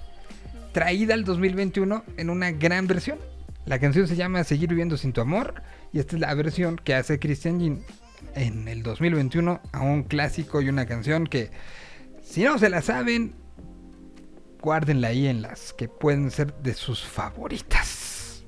traída al 2021 en una gran versión. La canción se llama Seguir viviendo sin tu amor y esta es la versión que hace Christian Jean en el 2021 a un clásico y una canción que si no se la saben guárdenla ahí en las que pueden ser de sus favoritas.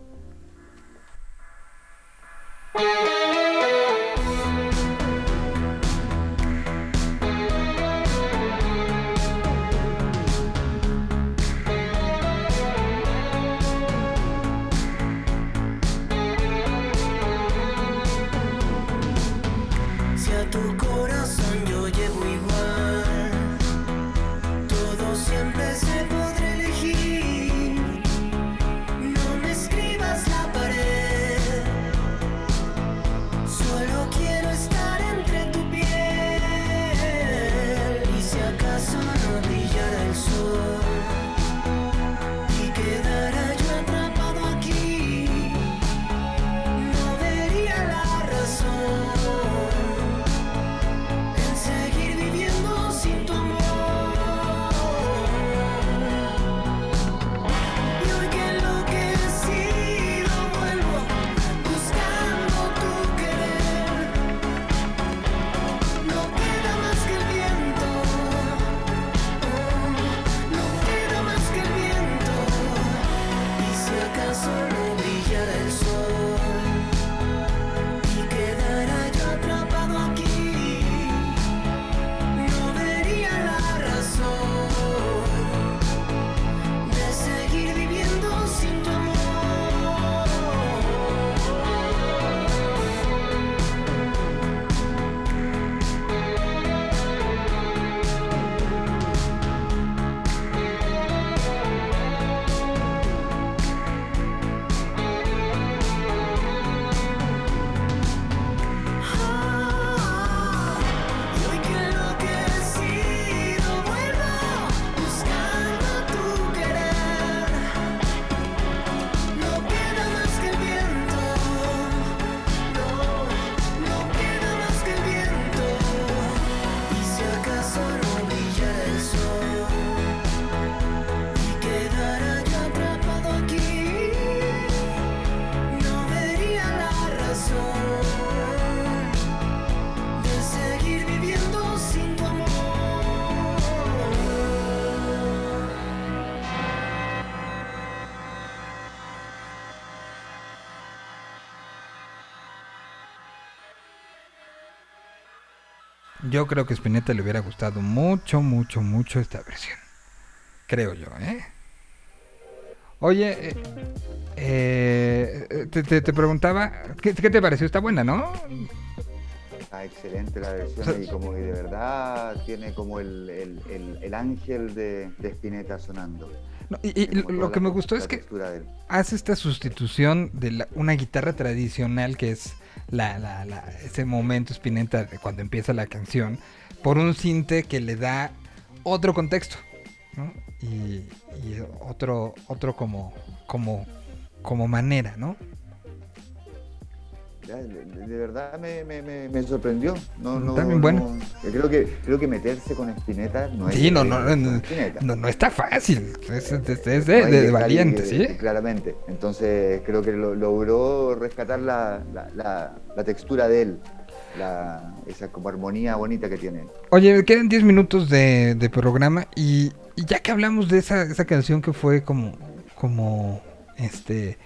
Yo creo que Spinetta le hubiera gustado mucho, mucho, mucho esta versión. Creo yo, ¿eh? Oye, eh, eh, te, te- te preguntaba, ¿qué, qué te pareció? Está buena, ¿no? Excelente la versión y como que de verdad tiene como el, el- el- el ángel de, de Spinetta sonando. No, y, y lo- que me gustó es que hace esta sustitución de la- una guitarra tradicional que es la, la- la- ese momento Spinetta de cuando empieza la canción por un cinte que le da otro contexto ¿no? y, y otro otro como como como manera no De, verdad me, me- me- me sorprendió. No, no, También bueno. no- creo, que, creo que meterse con Spinetta no es. sí no no, no, no, no está fácil es, es- es de, No de- que valiente ahí, sí Claramente. Entonces creo que lo- logró rescatar la, la- la- la textura de él. Esa como armonía bonita que tiene. Oye, quedan 10 minutos de, de programa y, y ya que hablamos de esa, esa canción que fue como, como, este,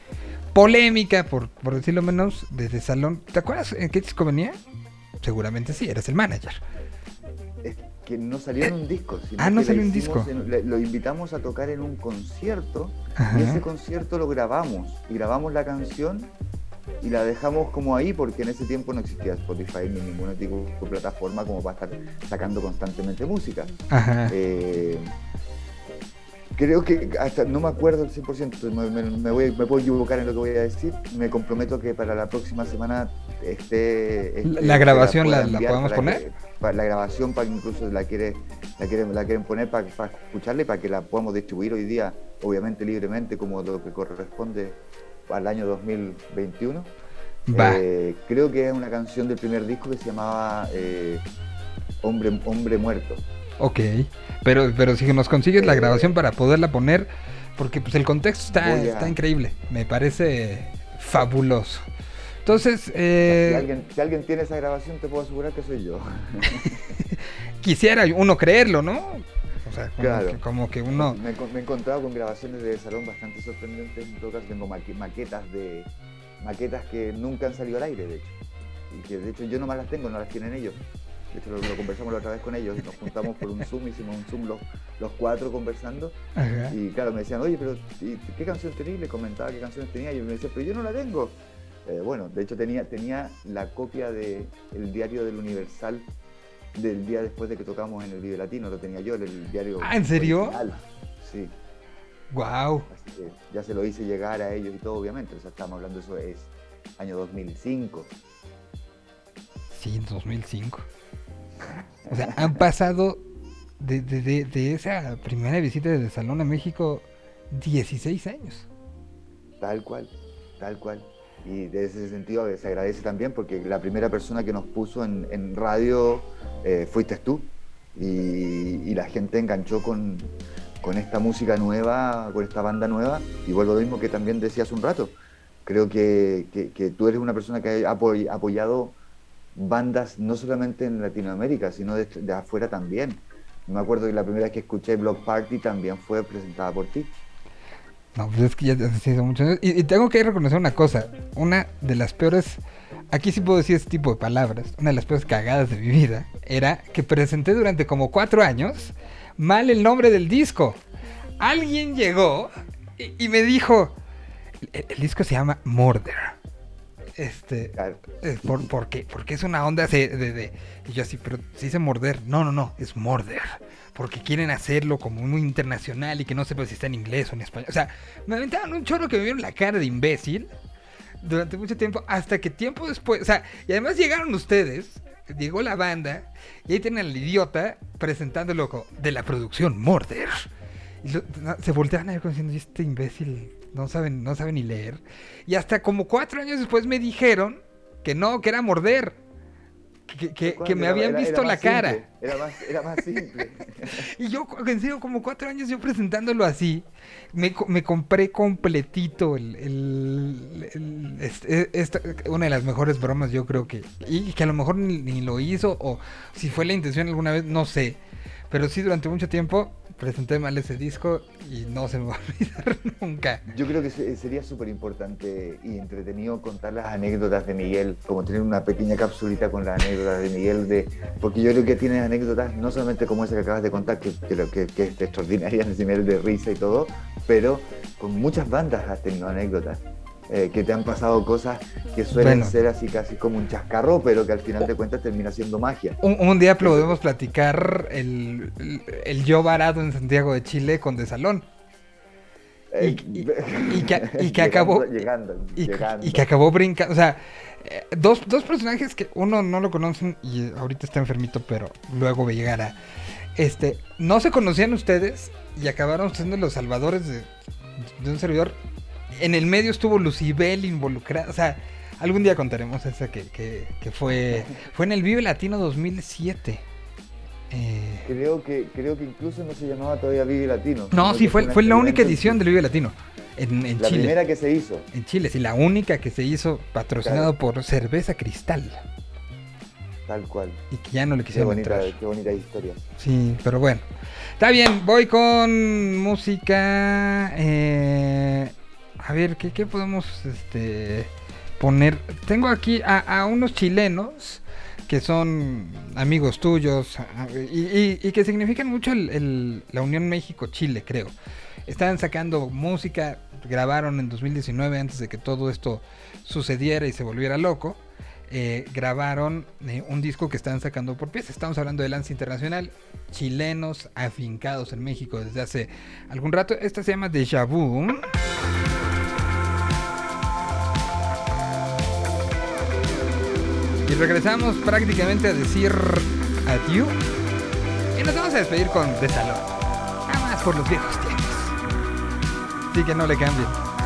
polémica, por, por decirlo menos, desde Salón, ¿te acuerdas en qué disco venía? Seguramente sí, eres el manager. Que no salió en un disco. Sino ah, no salió en hicimos disco. en- lo invitamos a tocar en un concierto Ajá. y ese concierto lo grabamos. Y grabamos la canción y la dejamos como ahí porque en ese tiempo no existía Spotify ni ningún tipo de plataforma como para estar sacando constantemente música. Ajá. Eh, creo que hasta no me acuerdo al 100%, me, me- me voy, me puedo equivocar en lo que voy a decir. Me comprometo que para la próxima semana esté. esté- La- la grabación la- la enviar podemos poner. que- para la grabación para que incluso la quiere, la quieren, la quieren poner para, para escucharla y para que la podamos distribuir hoy día, obviamente libremente, como lo que corresponde al año 2021. Va. Eh, creo que es una canción del primer disco que se llamaba eh, Hombre, Hombre Muerto. Ok, pero, pero si nos consigues la grabación para poderla poner, porque pues el contexto está, a- está increíble, me parece fabuloso. Entonces, si, eh, alguien, si alguien tiene esa grabación, te puedo asegurar que soy yo. quisiera uno creerlo, ¿no? O sea, como, Claro. que, como que uno... Me, he enco- me he encontrado con grabaciones de salón bastante sorprendentes. En todo caso, tengo maquetas de maquetas que nunca han salido al aire, de hecho. Y que de hecho yo no más las tengo, no las tienen ellos. De hecho, lo, lo conversamos la otra vez con ellos. Nos juntamos por un Zoom, hicimos un Zoom los, los cuatro conversando. Ajá. Y claro, me decían, oye, pero ¿y ¿qué canción tenía? Y les comentaba qué canciones tenía. Y yo me decía, pero yo no la tengo. Eh, bueno, de hecho tenía, tenía la copia del diario del Universal del día después de que tocamos en el Vive Latino. Lo tenía yo, el, el diario. Ah, ¿en serio? original. Sí. Wow. Así que ya se lo hice llegar a ellos y todo, obviamente. O sea, estamos hablando, eso es año 2005. Sí, 2005. O sea, han pasado de, de- de- esa primera visita de Salón a México 16 años. Tal cual, tal cual. Y de ese sentido se agradece también porque la primera persona que nos puso en, radio eh, fuiste tú. Y, la gente enganchó con, con esta música nueva, con esta banda nueva. Y vuelvo a lo mismo que también decía hace un rato. Creo que, que- que tú eres una persona que ha apoy- apoyado bandas no solamente en Latinoamérica, sino de, afuera también. Me acuerdo que la primera vez que escuché Block Party también fue presentada por ti. No, pues es que ya ha sido muchos años. Y, tengo que reconocer una cosa. Una de las peores, aquí sí puedo decir este tipo de palabras, una de las peores cagadas de mi vida era que presenté durante como cuatro años mal el nombre del disco. Alguien llegó y, y me dijo, el, el disco se llama Murder. Este, eh. Porque es una onda de, de- de- Y yo así, pero se dice morder. No, no, no, es morder. Porque quieren hacerlo como muy internacional y que no sepa si está en inglés o en español. O sea, me aventaban un chorro que me vieron la cara de imbécil durante mucho tiempo, hasta que tiempo después, o sea, y además llegaron ustedes, llegó la banda, y ahí tienen al idiota presentándolo de la producción Morder. Y lo- se volteaban a ver como diciendo, "¿Y este imbécil no saben, no sabe ni leer. Y hasta como cuatro años después me dijeron que no, que era morder. Que, que- que me Era- habían era- visto era la simple, cara. Era más, era más simple. Y yo, en serio, como cuatro años yo presentándolo así, me, me compré completito el, el- el- este- esta- una de las mejores bromas, yo creo que, y que a lo mejor ni, ni lo hizo, o si fue la intención alguna vez, no sé. Pero sí, durante mucho tiempo presenté mal ese disco y no se me va a olvidar nunca. Yo creo que se- sería súper importante y entretenido contar las anécdotas de Miguel, como tener una pequeña capsulita con las anécdotas de Miguel, de, porque yo creo que tienes anécdotas no solamente como esa que acabas de contar, que, que, es extraordinaria en ese nivel de risa y todo, pero con muchas bandas has tenido anécdotas. Eh, que te han pasado cosas que suelen Bueno. ser así casi como un chascarro, pero que al final de cuentas termina siendo magia. Un, un día podemos platicar el, el, el yo varado en Santiago de Chile con De Salón. Eh, y, y que, y que acabó Llegando, y, llegando. y que acabó brincando. O sea, eh, dos, dos personajes que uno no lo conocen y ahorita está enfermito, pero luego llegará. Este, no se conocían ustedes y acabaron siendo los salvadores de, de un servidor. En el medio estuvo Lucibel involucrada. O sea, algún día contaremos esa que, que, que fue, fue en el Vive Latino 2007. Eh, Creo que, creo que incluso no se llamaba todavía Vive Latino. no, sí, fue, fue la única edición del Vive Latino. En, en La Chile. primera que se hizo. En Chile, sí, la única que se hizo patrocinado por Cerveza Cristal. Tal cual. Y que ya no le Qué quisieron bonita, entrar. qué bonita historia. Sí, pero bueno. Está bien, voy con música. eh, a ver, ¿qué, podemos este, poner? Tengo aquí a, unos chilenos que son amigos tuyos y, que significan mucho el- la Unión México-Chile, creo. Están sacando música, grabaron en 2019 antes de que todo esto sucediera y se volviera loco. eh, grabaron eh, un disco que están sacando por piezas. Estamos hablando de Lance Internacional, chilenos afincados en México desde hace algún rato. Esta se llama Deja Vu. Y regresamos prácticamente a decir adiós. Y nos vamos a despedir con De. Nada más por los viejos tiempos. Así que no le cambien.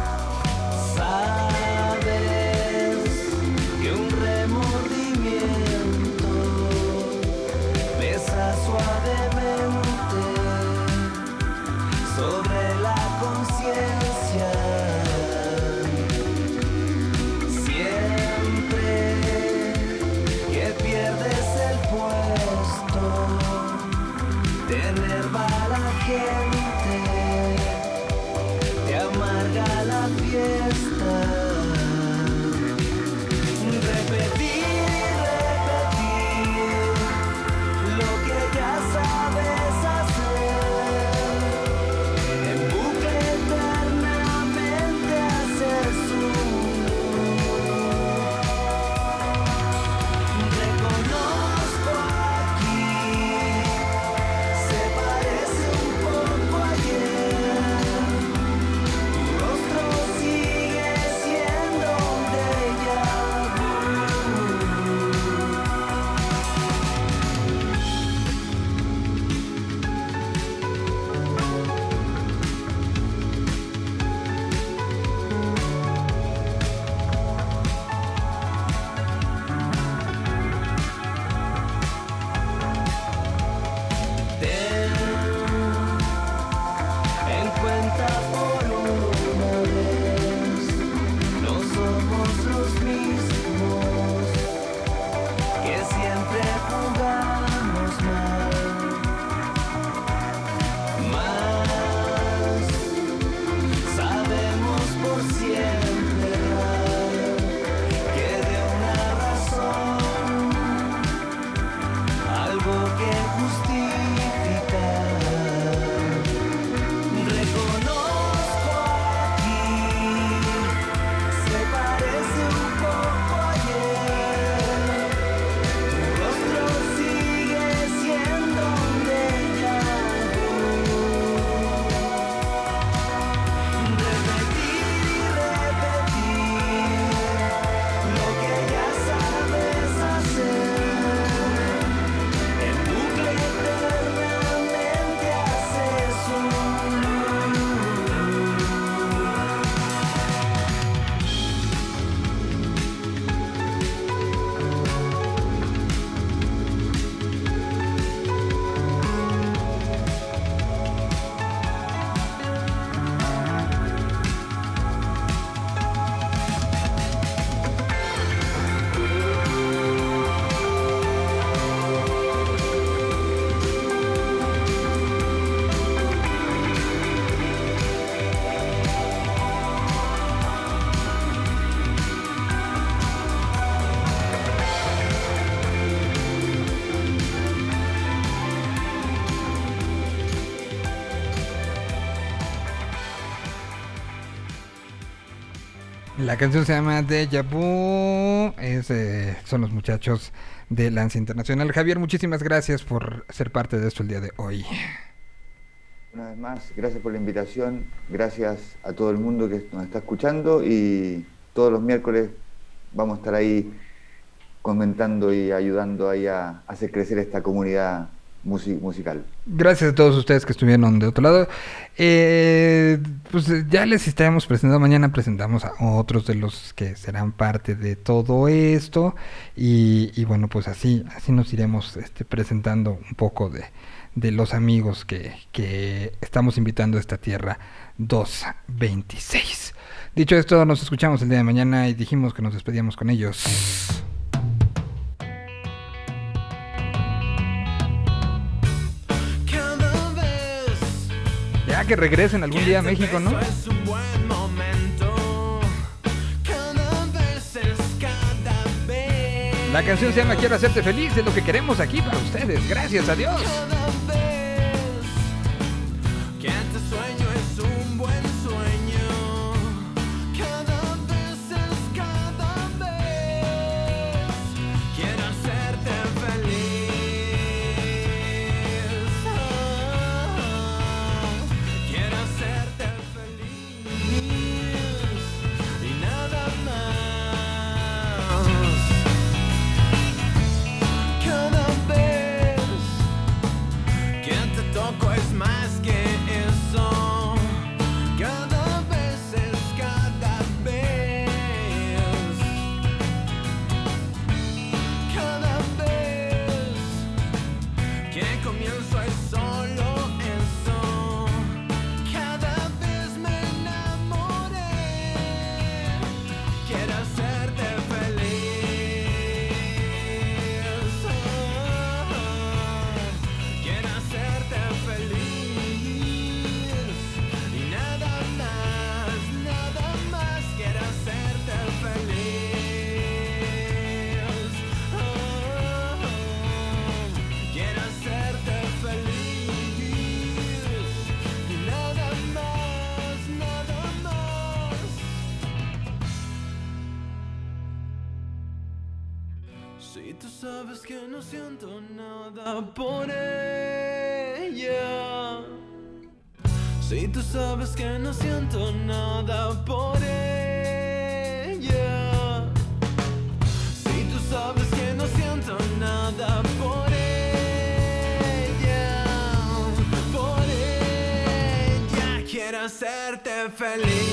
La canción se llama Deja Vu. Es, eh, son los muchachos de Lance Internacional. Javier, muchísimas gracias por ser parte de esto el día de hoy. Una vez más, gracias por la invitación, gracias a todo el mundo que nos está escuchando y todos los miércoles vamos a estar ahí comentando y ayudando ahí a hacer crecer esta comunidad musical. Gracias a todos ustedes que estuvieron de otro lado. Eh, pues eh, ya les estaremos presentando. Mañana presentamos a otros de los que serán parte de todo esto. Y, bueno, pues así, así nos iremos este, presentando un poco de, de los amigos que, que estamos invitando a esta tierra 226. Dicho esto, nos escuchamos el día de mañana y dijimos que nos despedíamos con ellos. Ya que regresen algún día a México, ¿no? La canción se llama Quiero hacerte feliz, es lo que queremos aquí para ustedes. Gracias a Dios. Por ella. Si tú sabes que no siento nada por ella. Si tú sabes que no siento nada por ella. Por ella quiero hacerte feliz.